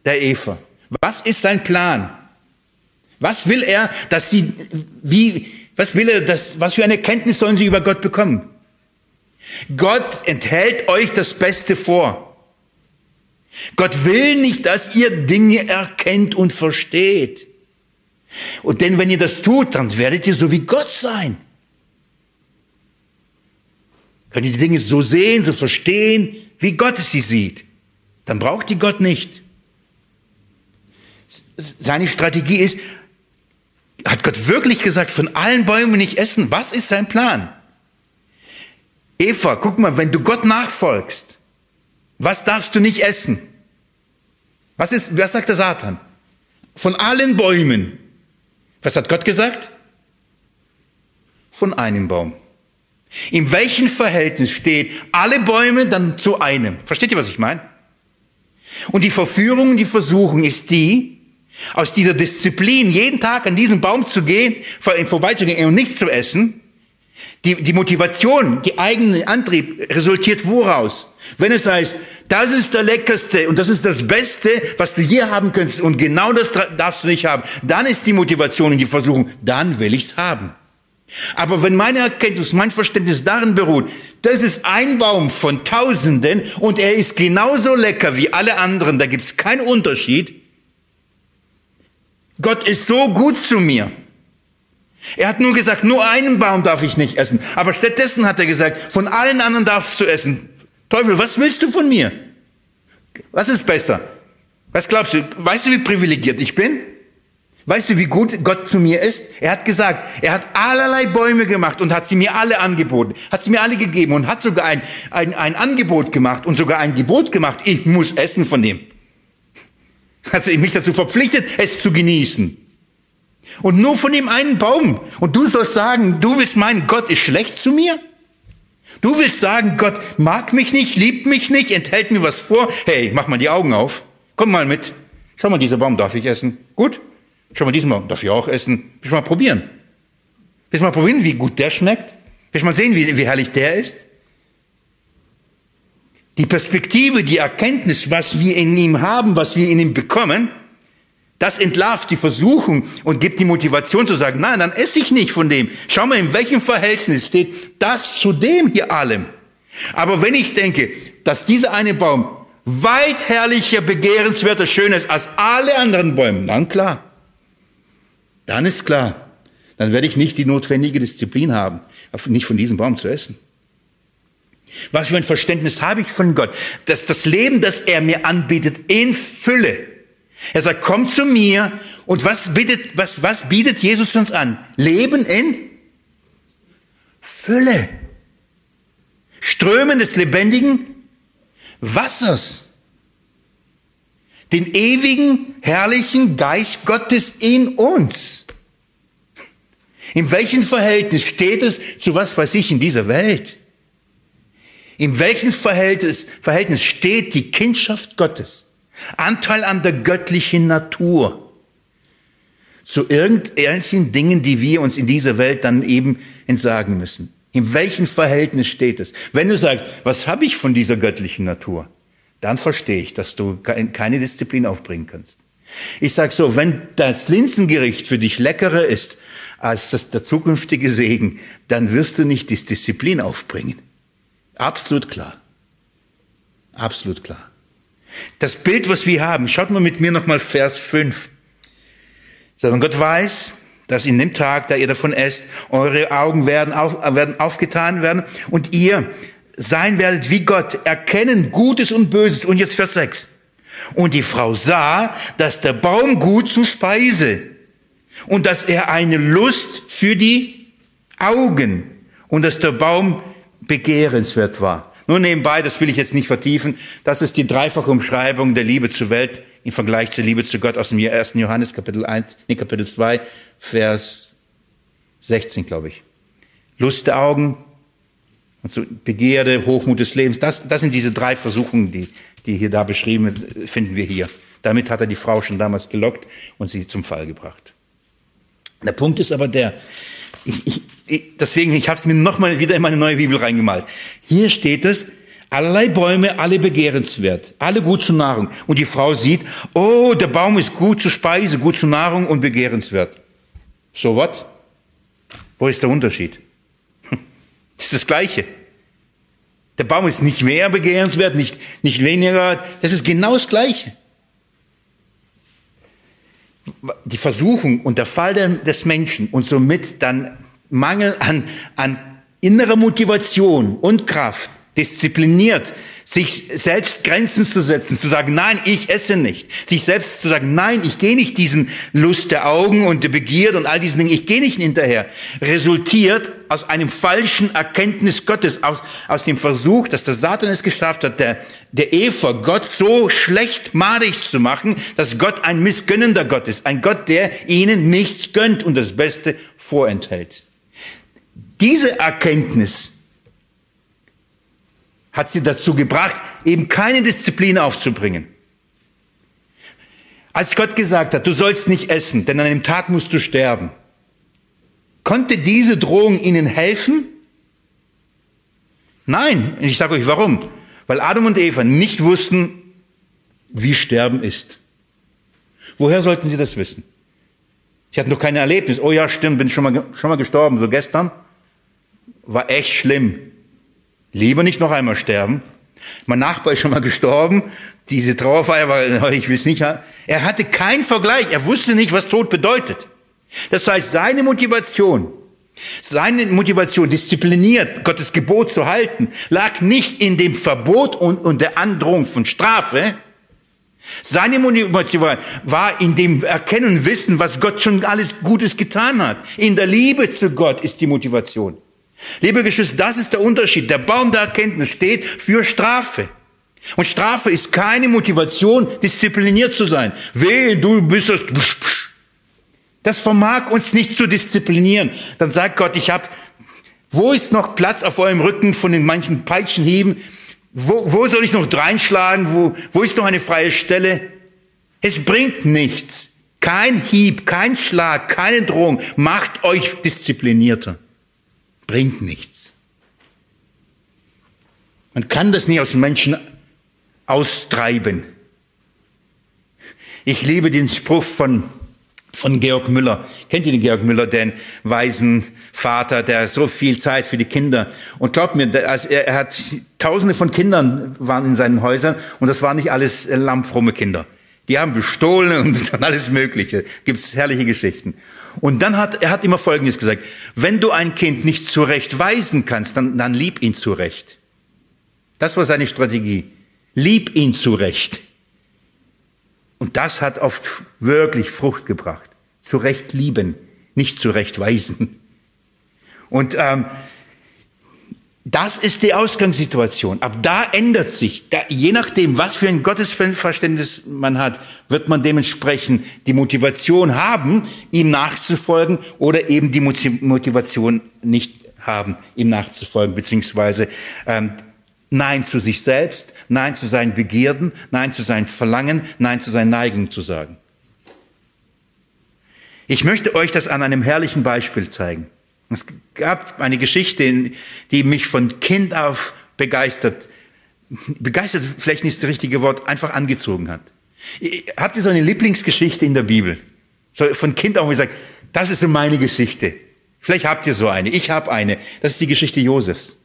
A: der Eva? Was ist sein Plan? Was will er, dass sie, wie, was will er, dass, was für eine Kenntnis sollen sie über Gott bekommen? Gott enthält euch das Beste vor. Gott will nicht, dass ihr Dinge erkennt und versteht. Und denn wenn ihr das tut, dann werdet ihr so wie Gott sein. Könnt ihr die Dinge so sehen, so verstehen, wie Gott sie sieht. Dann braucht ihr Gott nicht. Seine Strategie ist, hat Gott wirklich gesagt, von allen Bäumen nicht essen? Was ist sein Plan? Eva, guck mal, wenn du Gott nachfolgst, was darfst du nicht essen? Was ist, was sagt der Satan? Von allen Bäumen. Was hat Gott gesagt? Von einem Baum. In welchem Verhältnis steht alle Bäume dann zu einem? Versteht ihr, was ich meine? Und die Verführung, die Versuchung ist die, aus dieser Disziplin, jeden Tag an diesen Baum zu gehen, vorbeizugehen und nichts zu essen, die, die Motivation, die eigene Antrieb resultiert woraus? Wenn es heißt, das ist der leckerste und das ist das Beste, was du je haben könntest und genau das darfst du nicht haben, dann ist die Motivation und die Versuchung, dann will ich's haben. Aber wenn meine Erkenntnis, mein Verständnis darin beruht, das ist ein Baum von Tausenden und er ist genauso lecker wie alle anderen, da gibt's keinen Unterschied. Gott ist so gut zu mir. Er hat nur gesagt, nur einen Baum darf ich nicht essen. Aber stattdessen hat er gesagt, von allen anderen darfst du essen. Teufel, was willst du von mir? Was ist besser? Was glaubst du? Weißt du, wie privilegiert ich bin? Weißt du, wie gut Gott zu mir ist? Er hat gesagt, er hat allerlei Bäume gemacht und hat sie mir alle angeboten, hat sie mir alle gegeben und hat sogar ein, ein, ein Angebot gemacht und sogar ein Gebot gemacht. Ich muss essen von dem. Hat mich dazu verpflichtet, es zu genießen. Und nur von dem einen Baum. Und du sollst sagen, du willst meinen, Gott ist schlecht zu mir? Du willst sagen, Gott mag mich nicht, liebt mich nicht, enthält mir was vor. Hey, mach mal die Augen auf. Komm mal mit. Schau mal, dieser Baum darf ich essen. Gut? Schau mal, diesen Baum darf ich auch essen. Willst du mal probieren? Willst du mal probieren, wie gut der schmeckt? Willst du mal sehen, wie, wie herrlich der ist? Die Perspektive, die Erkenntnis, was wir in ihm haben, was wir in ihm bekommen, das entlarvt die Versuchung und gibt die Motivation zu sagen, nein, dann esse ich nicht von dem. Schau mal, in welchem Verhältnis steht das zu dem hier allem. Aber wenn ich denke, dass dieser eine Baum weit herrlicher, begehrenswerter, schöner ist als alle anderen Bäume, dann klar. Dann ist klar. Dann werde ich nicht die notwendige Disziplin haben, nicht von diesem Baum zu essen. Was für ein Verständnis habe ich von Gott, dass das Leben, das er mir anbietet, in Fülle er sagt, komm zu mir. Und was bietet, was, was bietet Jesus uns an? Leben in Fülle. Strömen des lebendigen Wassers. Den ewigen, herrlichen Geist Gottes in uns. In welchem Verhältnis steht es zu was weiß ich in dieser Welt? In welchem Verhältnis, Verhältnis steht die Kindschaft Gottes? Anteil an der göttlichen Natur. Zu irgendwelchen Dingen, die wir uns in dieser Welt dann eben entsagen müssen. In welchem Verhältnis steht es? Wenn du sagst, was habe ich von dieser göttlichen Natur? Dann verstehe ich, dass du keine Disziplin aufbringen kannst. Ich sage so, wenn das Linsengericht für dich leckerer ist als das, der zukünftige Segen, dann wirst du nicht die Disziplin aufbringen. Absolut klar. Absolut klar. Das Bild, was wir haben, schaut mal mit mir nochmal Vers 5. Sondern Gott weiß, dass in dem Tag, da ihr davon esst, eure Augen werden, auf, werden aufgetan werden und ihr sein werdet wie Gott, erkennen Gutes und Böses. Und jetzt Vers 6. Und die Frau sah, dass der Baum gut zu Speise und dass er eine Lust für die Augen und dass der Baum begehrenswert war. Nur nebenbei, das will ich jetzt nicht vertiefen, das ist die dreifache Umschreibung der Liebe zur Welt im Vergleich zur Liebe zu Gott aus dem 1. Johannes Kapitel 1, nee, Kapitel 2, Vers 16, glaube ich. Lust der Augen, also Begierde, Hochmut des Lebens, das, das sind diese drei Versuchungen, die, die hier da beschrieben sind, finden wir hier. Damit hat er die Frau schon damals gelockt und sie zum Fall gebracht. Der Punkt ist aber der, ich, ich, ich, deswegen, ich habe es mir nochmal wieder in meine neue Bibel reingemalt. Hier steht es, allerlei Bäume, alle begehrenswert, alle gut zur Nahrung. Und die Frau sieht, oh, der Baum ist gut zur Speise, gut zur Nahrung und begehrenswert. So what? Wo ist der Unterschied? Das ist das Gleiche. Der Baum ist nicht mehr begehrenswert, nicht, nicht weniger. Das ist genau das Gleiche. Die Versuchung und der Fall des Menschen und somit dann Mangel an, an innerer Motivation und Kraft, diszipliniert, sich selbst Grenzen zu setzen, zu sagen, nein, ich esse nicht. Sich selbst zu sagen, nein, ich gehe nicht diesen Lust der Augen und der Begierde und all diesen Dingen, ich gehe nicht hinterher, resultiert aus einem falschen Erkenntnis Gottes, aus, aus dem Versuch, dass der Satan es geschafft hat, der, der Eva Gott so schlecht madig zu machen, dass Gott ein missgönnender Gott ist, ein Gott, der ihnen nichts gönnt und das Beste vorenthält. Diese Erkenntnis hat sie dazu gebracht, eben keine Disziplin aufzubringen. Als Gott gesagt hat, du sollst nicht essen, denn an einem Tag musst du sterben, konnte diese Drohung ihnen helfen? Nein, ich sage euch warum. Weil Adam und Eva nicht wussten, wie Sterben ist. Woher sollten sie das wissen? Sie hatten doch keine Erlebnis. Oh ja, stimmt, bin schon mal, schon mal gestorben, so gestern. War echt schlimm. Lieber nicht noch einmal sterben. Mein Nachbar ist schon mal gestorben. Diese Trauerfeier war, ich will es nicht haben. Er hatte keinen Vergleich. Er wusste nicht, was Tod bedeutet. Das heißt, seine Motivation, seine Motivation, diszipliniert Gottes Gebot zu halten, lag nicht in dem Verbot und, und der Androhung von Strafe. Seine Motivation war in dem Erkennen und Wissen, was Gott schon alles Gutes getan hat. In der Liebe zu Gott ist die Motivation. Liebe Geschwister, das ist der Unterschied. Der Baum der Erkenntnis steht für Strafe. Und Strafe ist keine Motivation, diszipliniert zu sein. Wehe, du bist das. Das vermag uns nicht zu disziplinieren. Dann sagt Gott, ich habe, wo ist noch Platz auf eurem Rücken von den manchen Peitschenhieben? Wo, wo soll ich noch dreinschlagen? Wo, wo ist noch eine freie Stelle? Es bringt nichts. Kein Hieb, kein Schlag, keine Drohung macht euch disziplinierter bringt nichts. Man kann das nicht aus Menschen austreiben. Ich liebe den Spruch von, von Georg Müller. Kennt ihr den Georg Müller, den weisen Vater, der so viel Zeit für die Kinder und glaubt mir, er, hat tausende von Kindern waren in seinen Häusern und das waren nicht alles lammfromme Kinder. Die haben bestohlen und (laughs) alles Mögliche. Gibt es herrliche Geschichten. Und dann hat er hat immer Folgendes gesagt: Wenn du ein Kind nicht zurechtweisen kannst, dann, dann lieb ihn zurecht. Das war seine Strategie. Lieb ihn zurecht. Und das hat oft wirklich Frucht gebracht. Zurecht lieben, nicht zurechtweisen. Und ähm, das ist die Ausgangssituation. Ab da ändert sich, da, je nachdem, was für ein Gottesverständnis man hat, wird man dementsprechend die Motivation haben, ihm nachzufolgen oder eben die Motivation nicht haben, ihm nachzufolgen, beziehungsweise ähm, Nein zu sich selbst, Nein zu seinen Begierden, Nein zu seinen Verlangen, Nein zu seinen Neigungen zu sagen. Ich möchte euch das an einem herrlichen Beispiel zeigen. Es gab eine Geschichte, die mich von Kind auf begeistert, begeistert vielleicht nicht das richtige Wort, einfach angezogen hat. Habt ihr so eine Lieblingsgeschichte in der Bibel? So von Kind auf gesagt, das ist so meine Geschichte. Vielleicht habt ihr so eine. Ich habe eine. Das ist die Geschichte Josefs.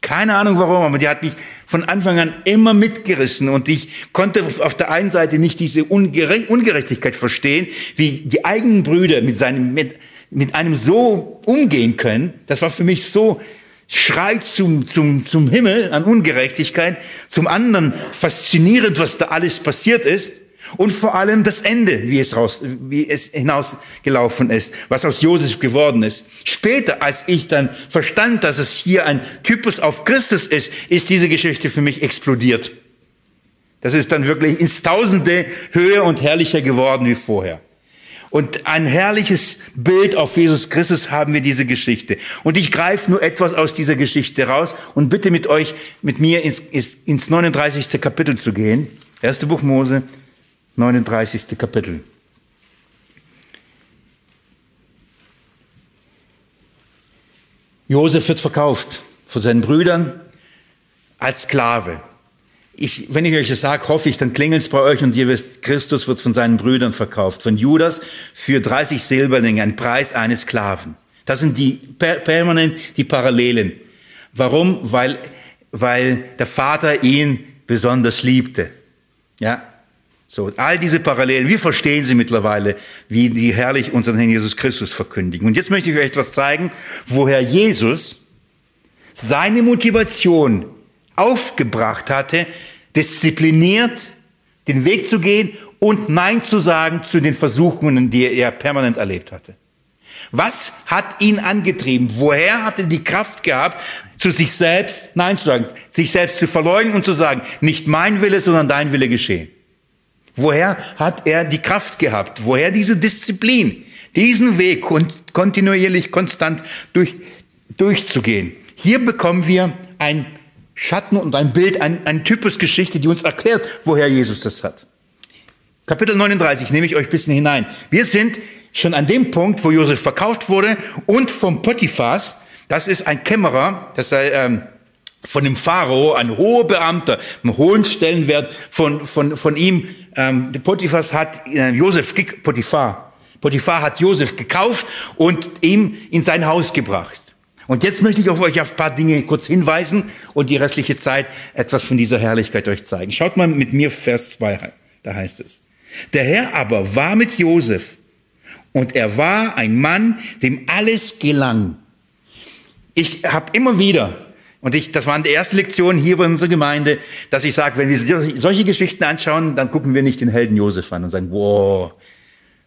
A: Keine Ahnung warum, aber die hat mich von Anfang an immer mitgerissen und ich konnte auf der einen Seite nicht diese Ungerechtigkeit verstehen, wie die eigenen Brüder mit seinem, mit, mit einem so umgehen können. Das war für mich so schreit zum, zum, zum Himmel an Ungerechtigkeit, zum anderen faszinierend, was da alles passiert ist. Und vor allem das Ende, wie es, raus, wie es hinausgelaufen ist, was aus Josef geworden ist. Später, als ich dann verstand, dass es hier ein Typus auf Christus ist, ist diese Geschichte für mich explodiert. Das ist dann wirklich ins Tausende höher und herrlicher geworden wie vorher. Und ein herrliches Bild auf Jesus Christus haben wir diese Geschichte. Und ich greife nur etwas aus dieser Geschichte raus und bitte mit euch, mit mir ins, ins 39. Kapitel zu gehen. Erste Buch Mose, 39. Kapitel. Josef wird verkauft von seinen Brüdern als Sklave. Ich, wenn ich euch das sage, hoffe ich, dann klingelt es bei euch und ihr wisst, Christus wird von seinen Brüdern verkauft. Von Judas für 30 Silberlinge, ein Preis eines Sklaven. Das sind die permanent die Parallelen. Warum? Weil, weil der Vater ihn besonders liebte. Ja, so, all diese Parallelen, wir verstehen sie mittlerweile, wie die herrlich unseren Herrn Jesus Christus verkündigen. Und jetzt möchte ich euch etwas zeigen, woher Jesus seine Motivation aufgebracht hatte, diszipliniert den Weg zu gehen und Nein zu sagen zu den Versuchungen, die er permanent erlebt hatte. Was hat ihn angetrieben? Woher hat er die Kraft gehabt, zu sich selbst Nein zu sagen, sich selbst zu verleugnen und zu sagen, nicht mein Wille, sondern dein Wille geschehen? Woher hat er die Kraft gehabt? Woher diese Disziplin? Diesen Weg kontinuierlich, konstant durch, durchzugehen. Hier bekommen wir ein Schatten und ein Bild, ein, ein Typus Geschichte, die uns erklärt, woher Jesus das hat. Kapitel 39 nehme ich euch ein bisschen hinein. Wir sind schon an dem Punkt, wo Josef verkauft wurde und vom Potiphas, das ist ein Kämmerer, das sei, ähm, von dem Pharao, ein hoher Beamter, einen hohen Stellenwert von, von, von ihm. Ähm, Potiphas hat äh, Josef, Potiphar, Potiphar hat Josef gekauft und ihm in sein Haus gebracht. Und jetzt möchte ich auf euch auf ein paar Dinge kurz hinweisen und die restliche Zeit etwas von dieser Herrlichkeit euch zeigen. Schaut mal mit mir Vers 2, da heißt es. Der Herr aber war mit Josef und er war ein Mann, dem alles gelang. Ich habe immer wieder und ich, das waren die erste Lektion hier bei unserer Gemeinde, dass ich sage, wenn wir solche Geschichten anschauen, dann gucken wir nicht den Helden Josef an und sagen, wow,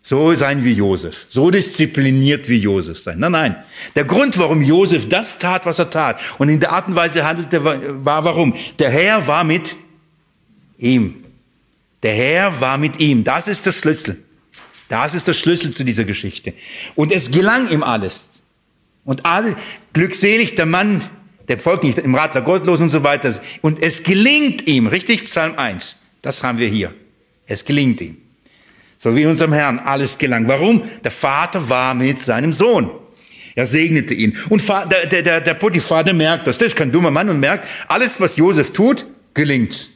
A: so sein wie Josef, so diszipliniert wie Josef sein. Nein, nein. Der Grund, warum Josef das tat, was er tat, und in der Art und Weise handelte, war warum? Der Herr war mit ihm. Der Herr war mit ihm. Das ist der Schlüssel. Das ist der Schlüssel zu dieser Geschichte. Und es gelang ihm alles. Und alle, glückselig der Mann, der folgt nicht im Rat der Gottlosen und so weiter. Und es gelingt ihm, richtig? Psalm 1. Das haben wir hier. Es gelingt ihm. So wie unserem Herrn alles gelang. Warum? Der Vater war mit seinem Sohn. Er segnete ihn. Und der, der, der Potiphar, der merkt das. Das ist kein dummer Mann und merkt, alles, was Josef tut, gelingt.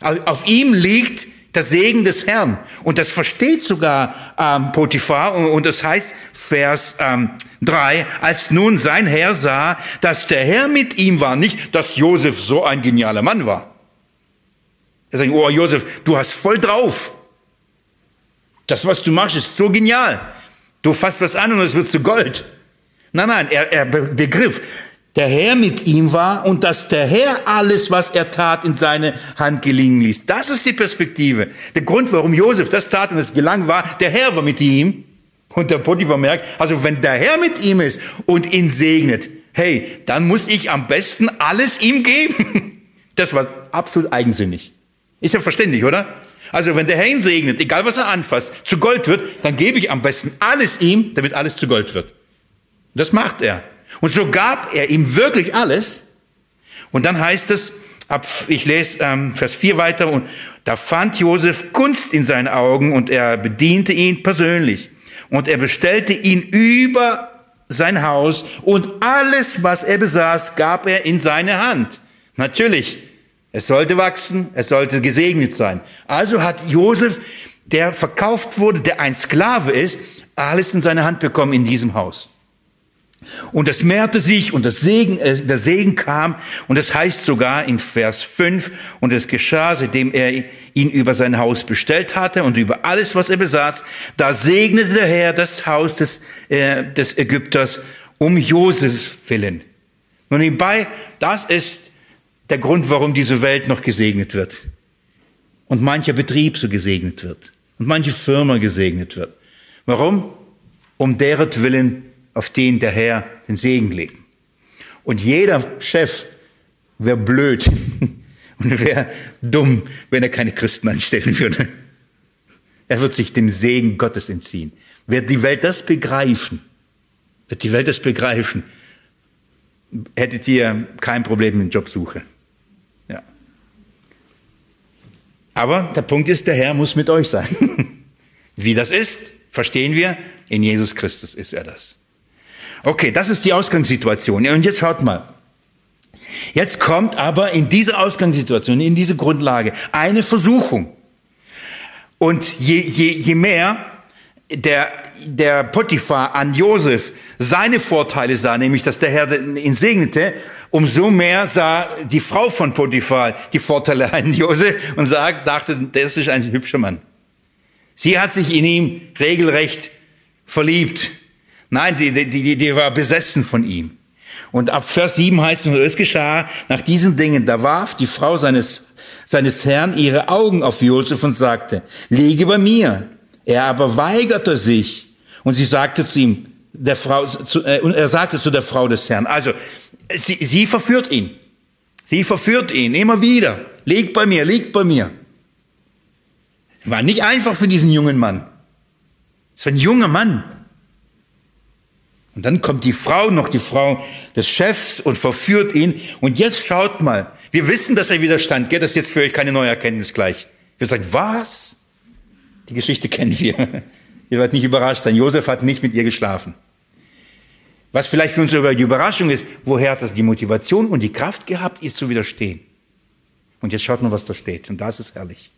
A: Auf ihm liegt der Segen des Herrn. Und das versteht sogar ähm, Potiphar. Und, und das heißt, Vers ähm, 3, als nun sein Herr sah, dass der Herr mit ihm war, nicht, dass Josef so ein genialer Mann war. Er sagt, oh Josef, du hast voll drauf. Das, was du machst, ist so genial. Du fasst was an und es wird zu Gold. Nein, nein, er, er begriff, der Herr mit ihm war und dass der Herr alles, was er tat, in seine Hand gelingen ließ. Das ist die Perspektive. Der Grund, warum Josef das tat und es gelang, war, der Herr war mit ihm. Und der Potiphar merkt, also wenn der Herr mit ihm ist und ihn segnet, hey, dann muss ich am besten alles ihm geben. (laughs) Das war absolut eigensinnig. Ist ja verständlich, oder? Also wenn der Herr ihn segnet, egal was er anfasst, zu Gold wird, dann gebe ich am besten alles ihm, damit alles zu Gold wird. Das macht er. Und so gab er ihm wirklich alles. Und dann heißt es, ab, ich lese ähm, Vers 4 weiter, und da fand Josef Gunst in seinen Augen und er bediente ihn persönlich. Und er bestellte ihn über sein Haus und alles, was er besaß, gab er in seine Hand. Natürlich, es sollte wachsen, es sollte gesegnet sein. Also hat Josef, der verkauft wurde, der ein Sklave ist, alles in seine Hand bekommen in diesem Haus. Und es mehrte sich und das Segen, äh, der Segen kam und das heißt sogar in Vers 5, und es geschah, seitdem er ihn über sein Haus bestellt hatte und über alles, was er besaß, da segnete der Herr das Haus des, äh, des Ägypters um Josef willen. Nun nebenbei, das ist der Grund, warum diese Welt noch gesegnet wird. Und mancher Betrieb so gesegnet wird. Und manche Firma gesegnet wird. Warum? Um deren Willen auf den der Herr den Segen legt. Und jeder Chef wäre blöd (laughs) und wäre dumm, wenn er keine Christen anstellen würde. Er wird sich dem Segen Gottes entziehen. Wird die Welt das begreifen, wird die Welt das begreifen, hättet ihr kein Problem mit Jobsuche. Ja. Aber der Punkt ist, der Herr muss mit euch sein. (laughs) Wie das ist, verstehen wir, in Jesus Christus ist er das. Okay, das ist die Ausgangssituation. Und jetzt schaut mal. Jetzt kommt aber in diese Ausgangssituation, in diese Grundlage eine Versuchung. Und je, je, je mehr der, der Potiphar an Josef seine Vorteile sah, nämlich dass der Herr ihn segnete, umso mehr sah die Frau von Potiphar die Vorteile an Josef und sagt, dachte, der ist ein hübscher Mann. Sie hat sich in ihm regelrecht verliebt. Nein, die, die, die, die war besessen von ihm. Und ab Vers 7 heißt es, es geschah nach diesen Dingen, da warf die Frau seines, seines Herrn ihre Augen auf Josef und sagte, liege bei mir. Er aber weigerte sich und sie sagte zu ihm, der Frau, zu, äh, und er sagte zu der Frau des Herrn, also sie, sie verführt ihn. Sie verführt ihn immer wieder. Lieg bei mir, lieg bei mir. War nicht einfach für diesen jungen Mann. Es war ein junger Mann. Und dann kommt die Frau, noch die Frau des Chefs und verführt ihn. Und jetzt schaut mal. Wir wissen, dass er widerstand. Gell? Das jetzt für euch keine neue Erkenntnis gleich. Wir sagen, was? Die Geschichte kennen wir. (laughs) Ihr werdet nicht überrascht sein. Josef hat nicht mit ihr geschlafen. Was vielleicht für uns sogar die Überraschung ist, woher hat das die Motivation und die Kraft gehabt, ihr zu widerstehen? Und jetzt schaut mal, was da steht. Und das ist herrlich.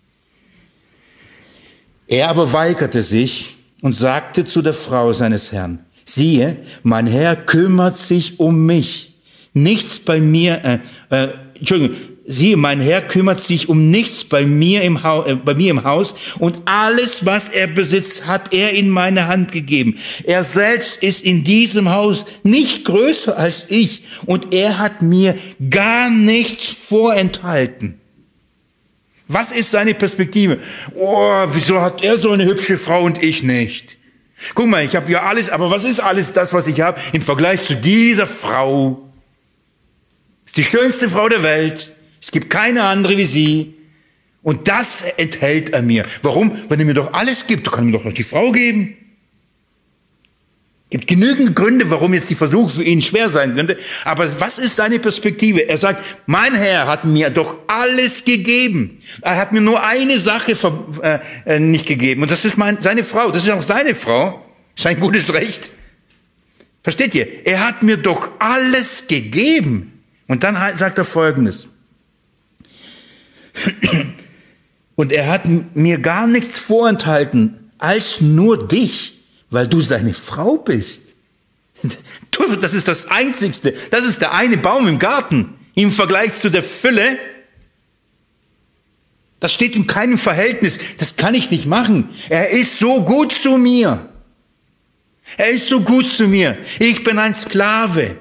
A: Er aber weigerte sich und sagte zu der Frau seines Herrn, siehe, mein Herr kümmert sich um mich. Nichts bei mir, äh, äh, Entschuldigung, siehe, mein Herr kümmert sich um nichts bei mir im, Haus, äh, bei mir im Haus und alles, was er besitzt, hat er in meine Hand gegeben. Er selbst ist in diesem Haus nicht größer als ich und er hat mir gar nichts vorenthalten. Was ist seine Perspektive? Oh, wieso hat er so eine hübsche Frau und ich nicht? Guck mal, ich habe ja alles, aber was ist alles das, was ich habe im Vergleich zu dieser Frau? Ist die schönste Frau der Welt. Es gibt keine andere wie sie. Und das enthält er mir. Warum? Wenn er mir doch alles gibt, kann er mir doch noch die Frau geben. Gibt genügend Gründe, warum jetzt die Versuch für ihn schwer sein könnte. Aber was ist seine Perspektive? Er sagt, mein Herr hat mir doch alles gegeben. Er hat mir nur eine Sache äh, äh, nicht gegeben. Und das ist mein, seine Frau. Das ist auch seine Frau. Sein gutes Recht. Versteht ihr? Er hat mir doch alles gegeben. Und dann sagt er Folgendes. Und er hat mir gar nichts vorenthalten, als nur dich weil du seine Frau bist. (laughs) Das ist das Einzigste. Das ist der eine Baum im Garten im Vergleich zu der Fülle. Das steht in keinem Verhältnis. Das kann ich nicht machen. Er ist so gut zu mir. Er ist so gut zu mir. Ich bin ein Sklave.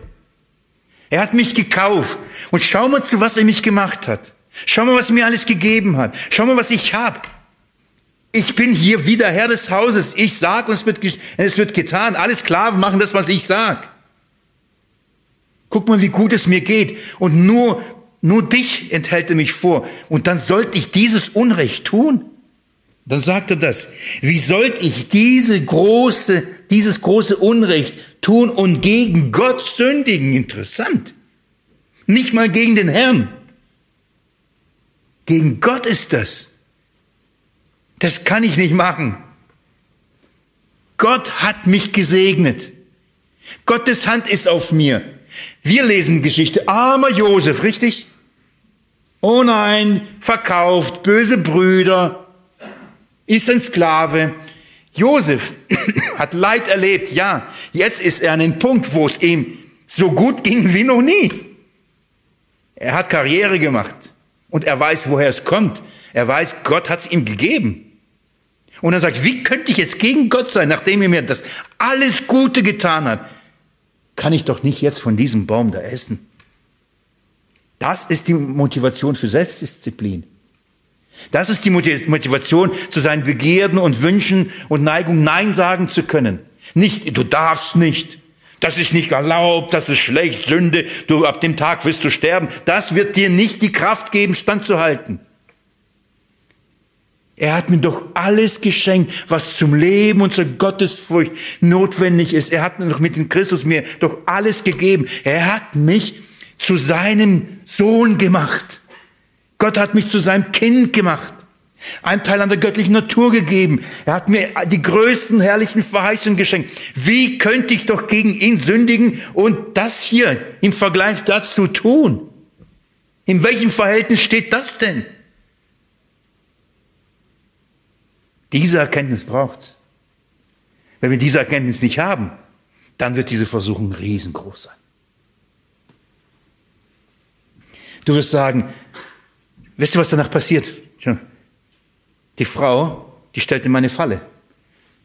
A: Er hat mich gekauft. Und schau mal, zu was er mich gemacht hat. Schau mal, was er mir alles gegeben hat. Schau mal, was ich habe. Ich bin hier wieder Herr des Hauses. Ich sag und es wird, es wird getan. Alle Sklaven machen das, was ich sag. Guck mal, wie gut es mir geht. Und nur, nur dich enthält er mich vor. Und dann sollte ich dieses Unrecht tun? Dann sagt er das. Wie sollte ich diese große, dieses große Unrecht tun und gegen Gott sündigen? Interessant. Nicht mal gegen den Herrn. Gegen Gott ist das. Das kann ich nicht machen. Gott hat mich gesegnet. Gottes Hand ist auf mir. Wir lesen Geschichte. Armer Josef, richtig? Oh nein, verkauft, böse Brüder, ist ein Sklave. Josef (coughs) hat Leid erlebt, ja. Jetzt ist er an dem Punkt, wo es ihm so gut ging wie noch nie. Er hat Karriere gemacht und er weiß, woher es kommt. Er weiß, Gott hat es ihm gegeben. Und er sagt, wie könnte ich jetzt gegen Gott sein, nachdem er mir das alles Gute getan hat? Kann ich doch nicht jetzt von diesem Baum da essen. Das ist die Motivation für Selbstdisziplin. Das ist die Motivation, zu seinen Begierden und Wünschen und Neigungen Nein sagen zu können. Nicht, du darfst nicht. Das ist nicht erlaubt, das ist schlecht, Sünde, du, ab dem Tag wirst du sterben. Das wird dir nicht die Kraft geben, standzuhalten. Er hat mir doch alles geschenkt, was zum Leben und zur Gottesfurcht notwendig ist. Er hat mir doch mit dem Christus mir doch alles gegeben. Er hat mich zu seinem Sohn gemacht. Gott hat mich zu seinem Kind gemacht. Ein Teil an der göttlichen Natur gegeben. Er hat mir die größten herrlichen Verheißungen geschenkt. Wie könnte ich doch gegen ihn sündigen und das hier im Vergleich dazu tun? In welchem Verhältnis steht das denn? Diese Erkenntnis braucht's. Wenn wir diese Erkenntnis nicht haben, dann wird diese Versuchung riesengroß sein. Du wirst sagen, wisst ihr, was danach passiert? Die Frau, die stellt ihm eine Falle.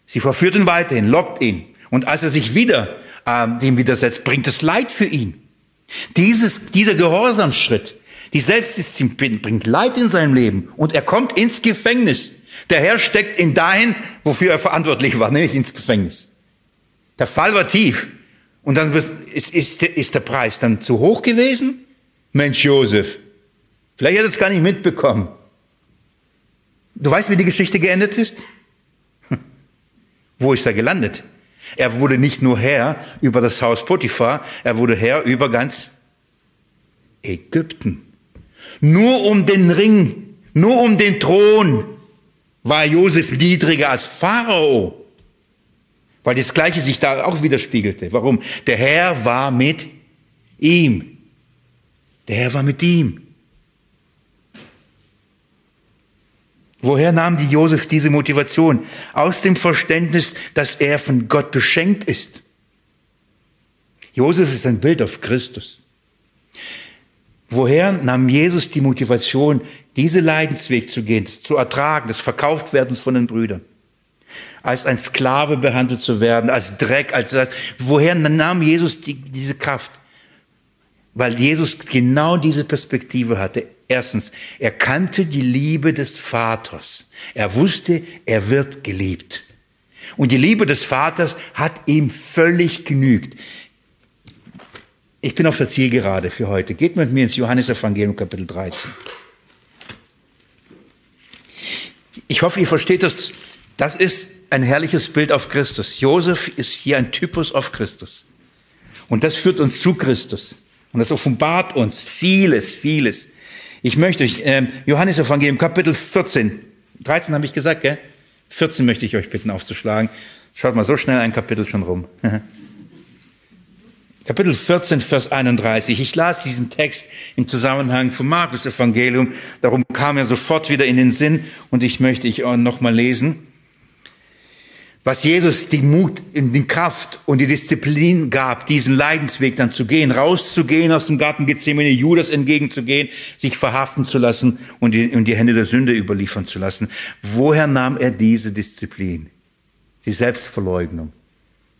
A: Sie verführt ihn weiterhin, lockt ihn. Und als er sich wieder äh, dem widersetzt, bringt es Leid für ihn. Dieses, dieser Gehorsamsschritt, die Selbstdisziplin bringt Leid in seinem Leben und er kommt ins Gefängnis. Der Herr steckt ihn dahin, wofür er verantwortlich war, nämlich ins Gefängnis. Der Fall war tief. Und dann ist, ist, ist der Preis dann zu hoch gewesen? Mensch, Josef, vielleicht hat er es gar nicht mitbekommen. Du weißt, wie die Geschichte geendet ist? Wo ist er gelandet? Er wurde nicht nur Herr über das Haus Potiphar, er wurde Herr über ganz Ägypten. Nur um den Ring, nur um den Thron war Josef niedriger als Pharao. Weil das Gleiche sich da auch widerspiegelte. Warum? Der Herr war mit ihm. Der Herr war mit ihm. Woher nahm die Josef diese Motivation? Aus dem Verständnis, dass er von Gott beschenkt ist. Josef ist ein Bild auf Christus. Woher nahm Jesus die Motivation, diese Leidensweg zu gehen, zu ertragen, des Verkauftwerdens von den Brüdern? Als ein Sklave behandelt zu werden, als Dreck, als, woher nahm Jesus die, diese Kraft? Weil Jesus genau diese Perspektive hatte. Erstens, er kannte die Liebe des Vaters. Er wusste, er wird geliebt. Und die Liebe des Vaters hat ihm völlig genügt. Ich bin auf der Zielgerade für heute. Geht mit mir ins Johannesevangelium Kapitel 13. Ich hoffe, ihr versteht das. Das ist ein herrliches Bild auf Christus. Josef ist hier ein Typus auf Christus. Und das führt uns zu Christus. Und das offenbart uns vieles, vieles. Ich möchte euch, äh, Johannes Evangelium, Kapitel 14, 13 habe ich gesagt, gell? 14 möchte ich euch bitten aufzuschlagen. Schaut mal, so schnell ein Kapitel schon rum. (laughs) Kapitel 14, Vers 31. Ich las diesen Text im Zusammenhang vom Markus Evangelium. Darum kam er sofort wieder in den Sinn und ich möchte ich auch noch mal lesen. Was Jesus die Mut, die Kraft und die Disziplin gab, diesen Leidensweg dann zu gehen, rauszugehen aus dem Garten Gethsemane, Judas entgegenzugehen, sich verhaften zu lassen und die, und die Hände der Sünde überliefern zu lassen. Woher nahm er diese Disziplin? Die Selbstverleugnung.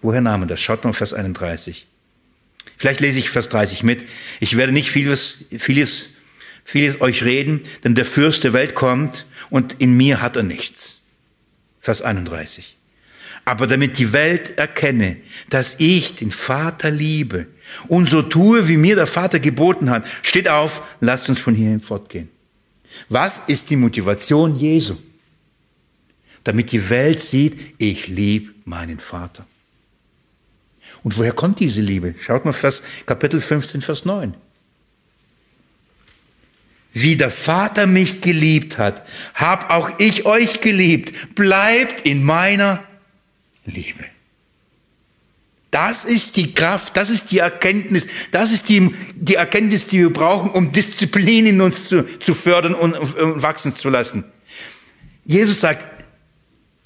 A: Woher nahm er das? Schaut mal Vers 31. Vielleicht lese ich Vers 30 mit. Ich werde nicht vieles, vieles, vieles euch reden, denn der Fürst der Welt kommt und in mir hat er nichts. Vers 31. Aber damit die Welt erkenne, dass ich den Vater liebe und so tue, wie mir der Vater geboten hat, steht auf, lasst uns von hierhin fortgehen. Was ist die Motivation Jesu? Damit die Welt sieht, ich liebe meinen Vater. Und woher kommt diese Liebe? Schaut mal Vers, Kapitel 15, Vers 9. Wie der Vater mich geliebt hat, hab auch ich euch geliebt. Bleibt in meiner Liebe. Das ist die Kraft, das ist die Erkenntnis, das ist die, die Erkenntnis, die wir brauchen, um Disziplin in uns zu, zu fördern und, und wachsen zu lassen. Jesus sagt,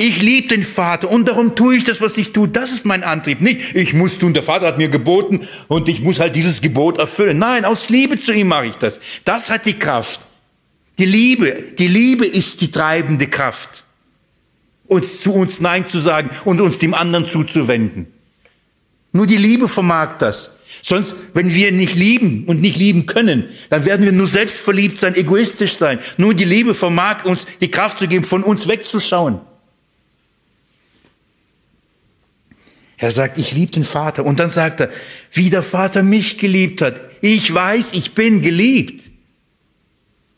A: Ich liebe den Vater und darum tue ich das, was ich tue. Das ist mein Antrieb. Nicht, ich muss tun, der Vater hat mir geboten und ich muss halt dieses Gebot erfüllen. Nein, aus Liebe zu ihm mache ich das. Das hat die Kraft. Die Liebe, die Liebe ist die treibende Kraft. Uns zu uns Nein zu sagen und uns dem anderen zuzuwenden. Nur die Liebe vermag das. Sonst, wenn wir nicht lieben und nicht lieben können, dann werden wir nur selbstverliebt sein, egoistisch sein. Nur die Liebe vermag uns die Kraft zu geben, von uns wegzuschauen. Er sagt, ich liebe den Vater. Und dann sagt er, wie der Vater mich geliebt hat. Ich weiß, ich bin geliebt.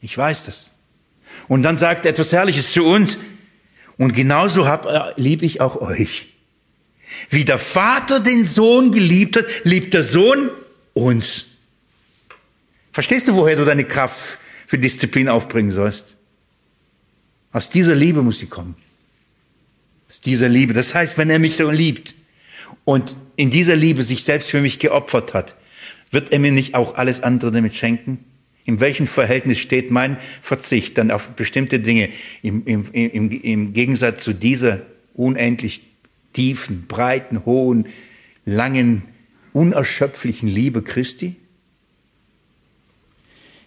A: Ich weiß das. Und dann sagt er etwas Herrliches zu uns. Und genauso hab, äh, liebe ich auch euch. Wie der Vater den Sohn geliebt hat, liebt der Sohn uns. Verstehst du, woher du deine Kraft für Disziplin aufbringen sollst? Aus dieser Liebe muss sie kommen. Aus dieser Liebe. Das heißt, wenn er mich so liebt, und in dieser Liebe sich selbst für mich geopfert hat, wird er mir nicht auch alles andere damit schenken? In welchem Verhältnis steht mein Verzicht dann auf bestimmte Dinge im, im, im, im Gegensatz zu dieser unendlich tiefen, breiten, hohen, langen, unerschöpflichen Liebe Christi?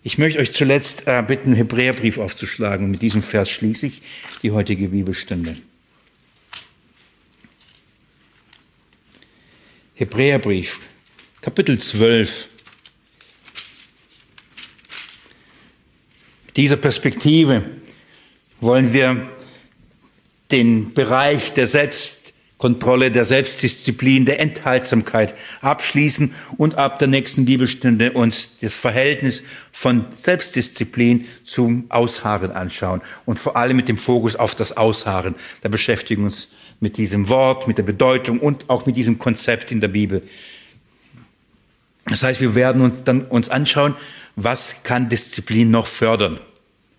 A: Ich möchte euch zuletzt äh, bitten, Hebräerbrief aufzuschlagen. Mit diesem Vers schließe ich die heutige Bibelstunde. Hebräerbrief, Kapitel 12. dieser Perspektive wollen wir den Bereich der Selbstkontrolle, der Selbstdisziplin, der Enthaltsamkeit abschließen und ab der nächsten Bibelstunde uns das Verhältnis von Selbstdisziplin zum Ausharren anschauen und vor allem mit dem Fokus auf das Ausharren. Da beschäftigen wir uns mit diesem Wort, mit der Bedeutung und auch mit diesem Konzept in der Bibel. Das heißt, wir werden uns dann uns anschauen, was kann Disziplin noch fördern.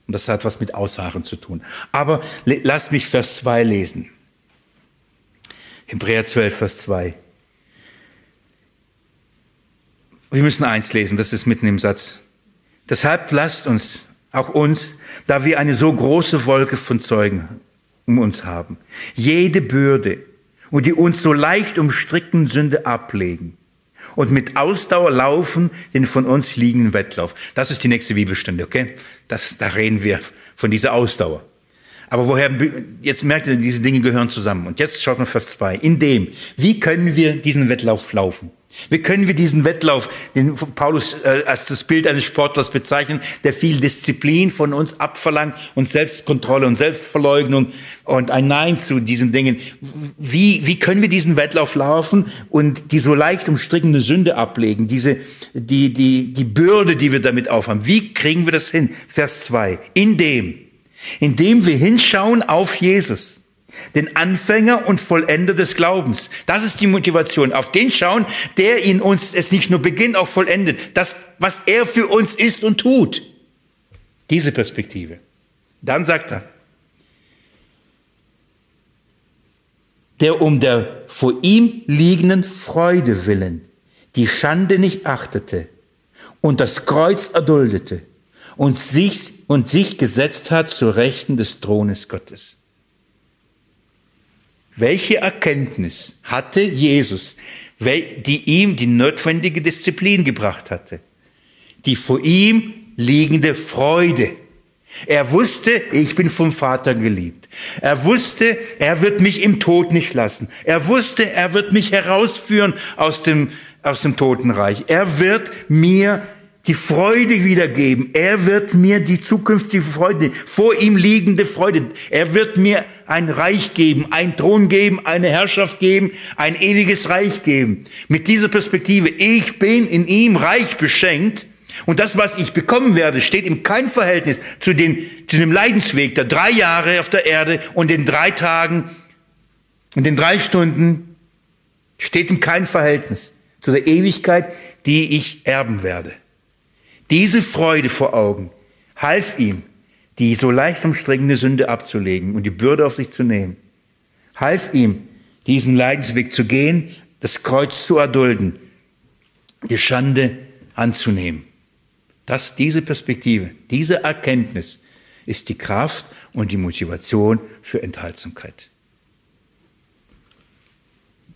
A: Und das hat was mit Aussagen zu tun. Aber lasst mich Vers 2 lesen. Hebräer 12, Vers 2. Wir müssen eins lesen, das ist mitten im Satz. Deshalb lasst uns, auch uns, da wir eine so große Wolke von Zeugen um uns haben. Jede Bürde und die uns so leicht umstrickten Sünde ablegen und mit Ausdauer laufen den von uns liegenden Wettlauf. Das ist die nächste Bibelstunde, okay? Das, da reden wir von dieser Ausdauer. Aber woher, jetzt merkt ihr, diese Dinge gehören zusammen. Und jetzt schaut mal Vers 2. In dem, wie können wir diesen Wettlauf laufen? Wie können wir diesen Wettlauf, den Paulus äh, als das Bild eines Sportlers bezeichnen, der viel Disziplin von uns abverlangt und Selbstkontrolle und Selbstverleugnung und ein Nein zu diesen Dingen. Wie, wie können wir diesen Wettlauf laufen und die so leicht umstrickende Sünde ablegen, diese, die, die, die Bürde, die wir damit aufhaben? Wie kriegen wir das hin? Vers zwei. In dem, indem wir hinschauen auf Jesus den Anfänger und Vollender des Glaubens. Das ist die Motivation. Auf den schauen, der in uns es nicht nur beginnt, auch vollendet. Das, was er für uns ist und tut. Diese Perspektive. Dann sagt er, der um der vor ihm liegenden Freude willen die Schande nicht achtete und das Kreuz erduldete und sich, und sich gesetzt hat zur Rechten des Thrones Gottes. Welche Erkenntnis hatte Jesus, die ihm die notwendige Disziplin gebracht hatte? Die vor ihm liegende Freude. Er wusste, ich bin vom Vater geliebt. Er wusste, er wird mich im Tod nicht lassen. Er wusste, er wird mich herausführen aus dem, aus dem Totenreich. Er wird mir die Freude wiedergeben. Er wird mir die zukünftige Freude, vor ihm liegende Freude. Er wird mir ein Reich geben, ein Thron geben, eine Herrschaft geben, ein ewiges Reich geben. Mit dieser Perspektive, ich bin in ihm reich beschenkt. Und das, was ich bekommen werde, steht in kein Verhältnis zu, den, zu dem Leidensweg der drei Jahre auf der Erde und den drei Tagen und den drei Stunden, steht in kein Verhältnis zu der Ewigkeit, die ich erben werde. Diese Freude vor Augen half ihm, die so leicht umstrickende Sünde abzulegen und die Bürde auf sich zu nehmen. Half ihm, diesen Leidensweg zu gehen, das Kreuz zu erdulden, die Schande anzunehmen. Das, diese Perspektive, diese Erkenntnis ist die Kraft und die Motivation für Enthaltsamkeit.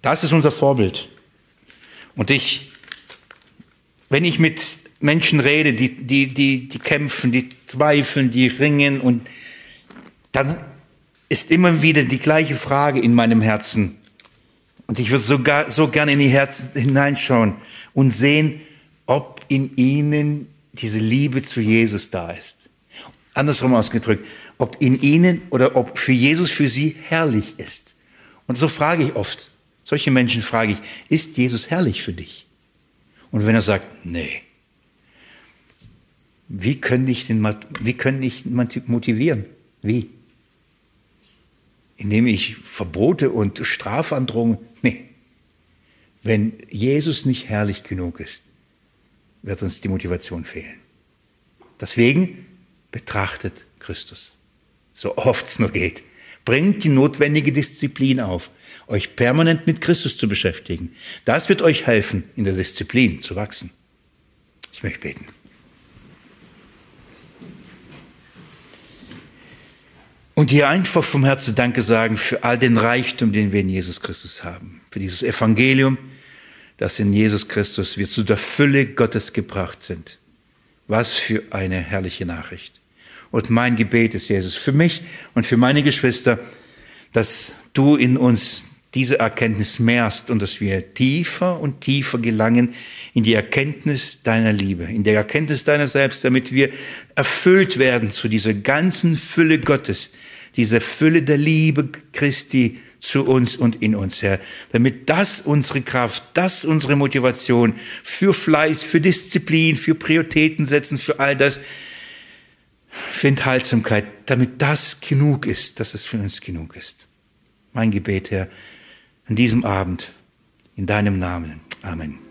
A: Das ist unser Vorbild. Und ich, wenn ich mit Menschen rede, die, die, die, die kämpfen, die zweifeln, die ringen und dann ist immer wieder die gleiche Frage in meinem Herzen. Und ich würde sogar so gerne in die Herzen hineinschauen und sehen, ob in ihnen diese Liebe zu Jesus da ist. Andersrum ausgedrückt, ob in ihnen oder ob für Jesus für sie herrlich ist. Und so frage ich oft, solche Menschen frage ich, ist Jesus herrlich für dich? Und wenn er sagt, nee, wie können ich den, wie können ich motivieren? Wie? Indem ich Verbote und Strafandrohungen, nee. Wenn Jesus nicht herrlich genug ist, wird uns die Motivation fehlen. Deswegen betrachtet Christus, so oft es nur geht. Bringt die notwendige Disziplin auf, euch permanent mit Christus zu beschäftigen. Das wird euch helfen, in der Disziplin zu wachsen. Ich möchte beten. Und dir einfach vom Herzen Danke sagen für all den Reichtum, den wir in Jesus Christus haben. Für dieses Evangelium, das in Jesus Christus wir zu der Fülle Gottes gebracht sind. Was für eine herrliche Nachricht. Und mein Gebet ist, Jesus, für mich und für meine Geschwister, dass du in uns diese Erkenntnis mehrst und dass wir tiefer und tiefer gelangen in die Erkenntnis deiner Liebe, in der Erkenntnis deiner selbst, damit wir erfüllt werden zu dieser ganzen Fülle Gottes, dieser Fülle der Liebe Christi zu uns und in uns, Herr, damit das unsere Kraft, das unsere Motivation für Fleiß, für Disziplin, für Prioritäten setzen, für all das, für Enthaltsamkeit, damit das genug ist, dass es für uns genug ist. Mein Gebet, Herr, an diesem Abend in deinem Namen. Amen.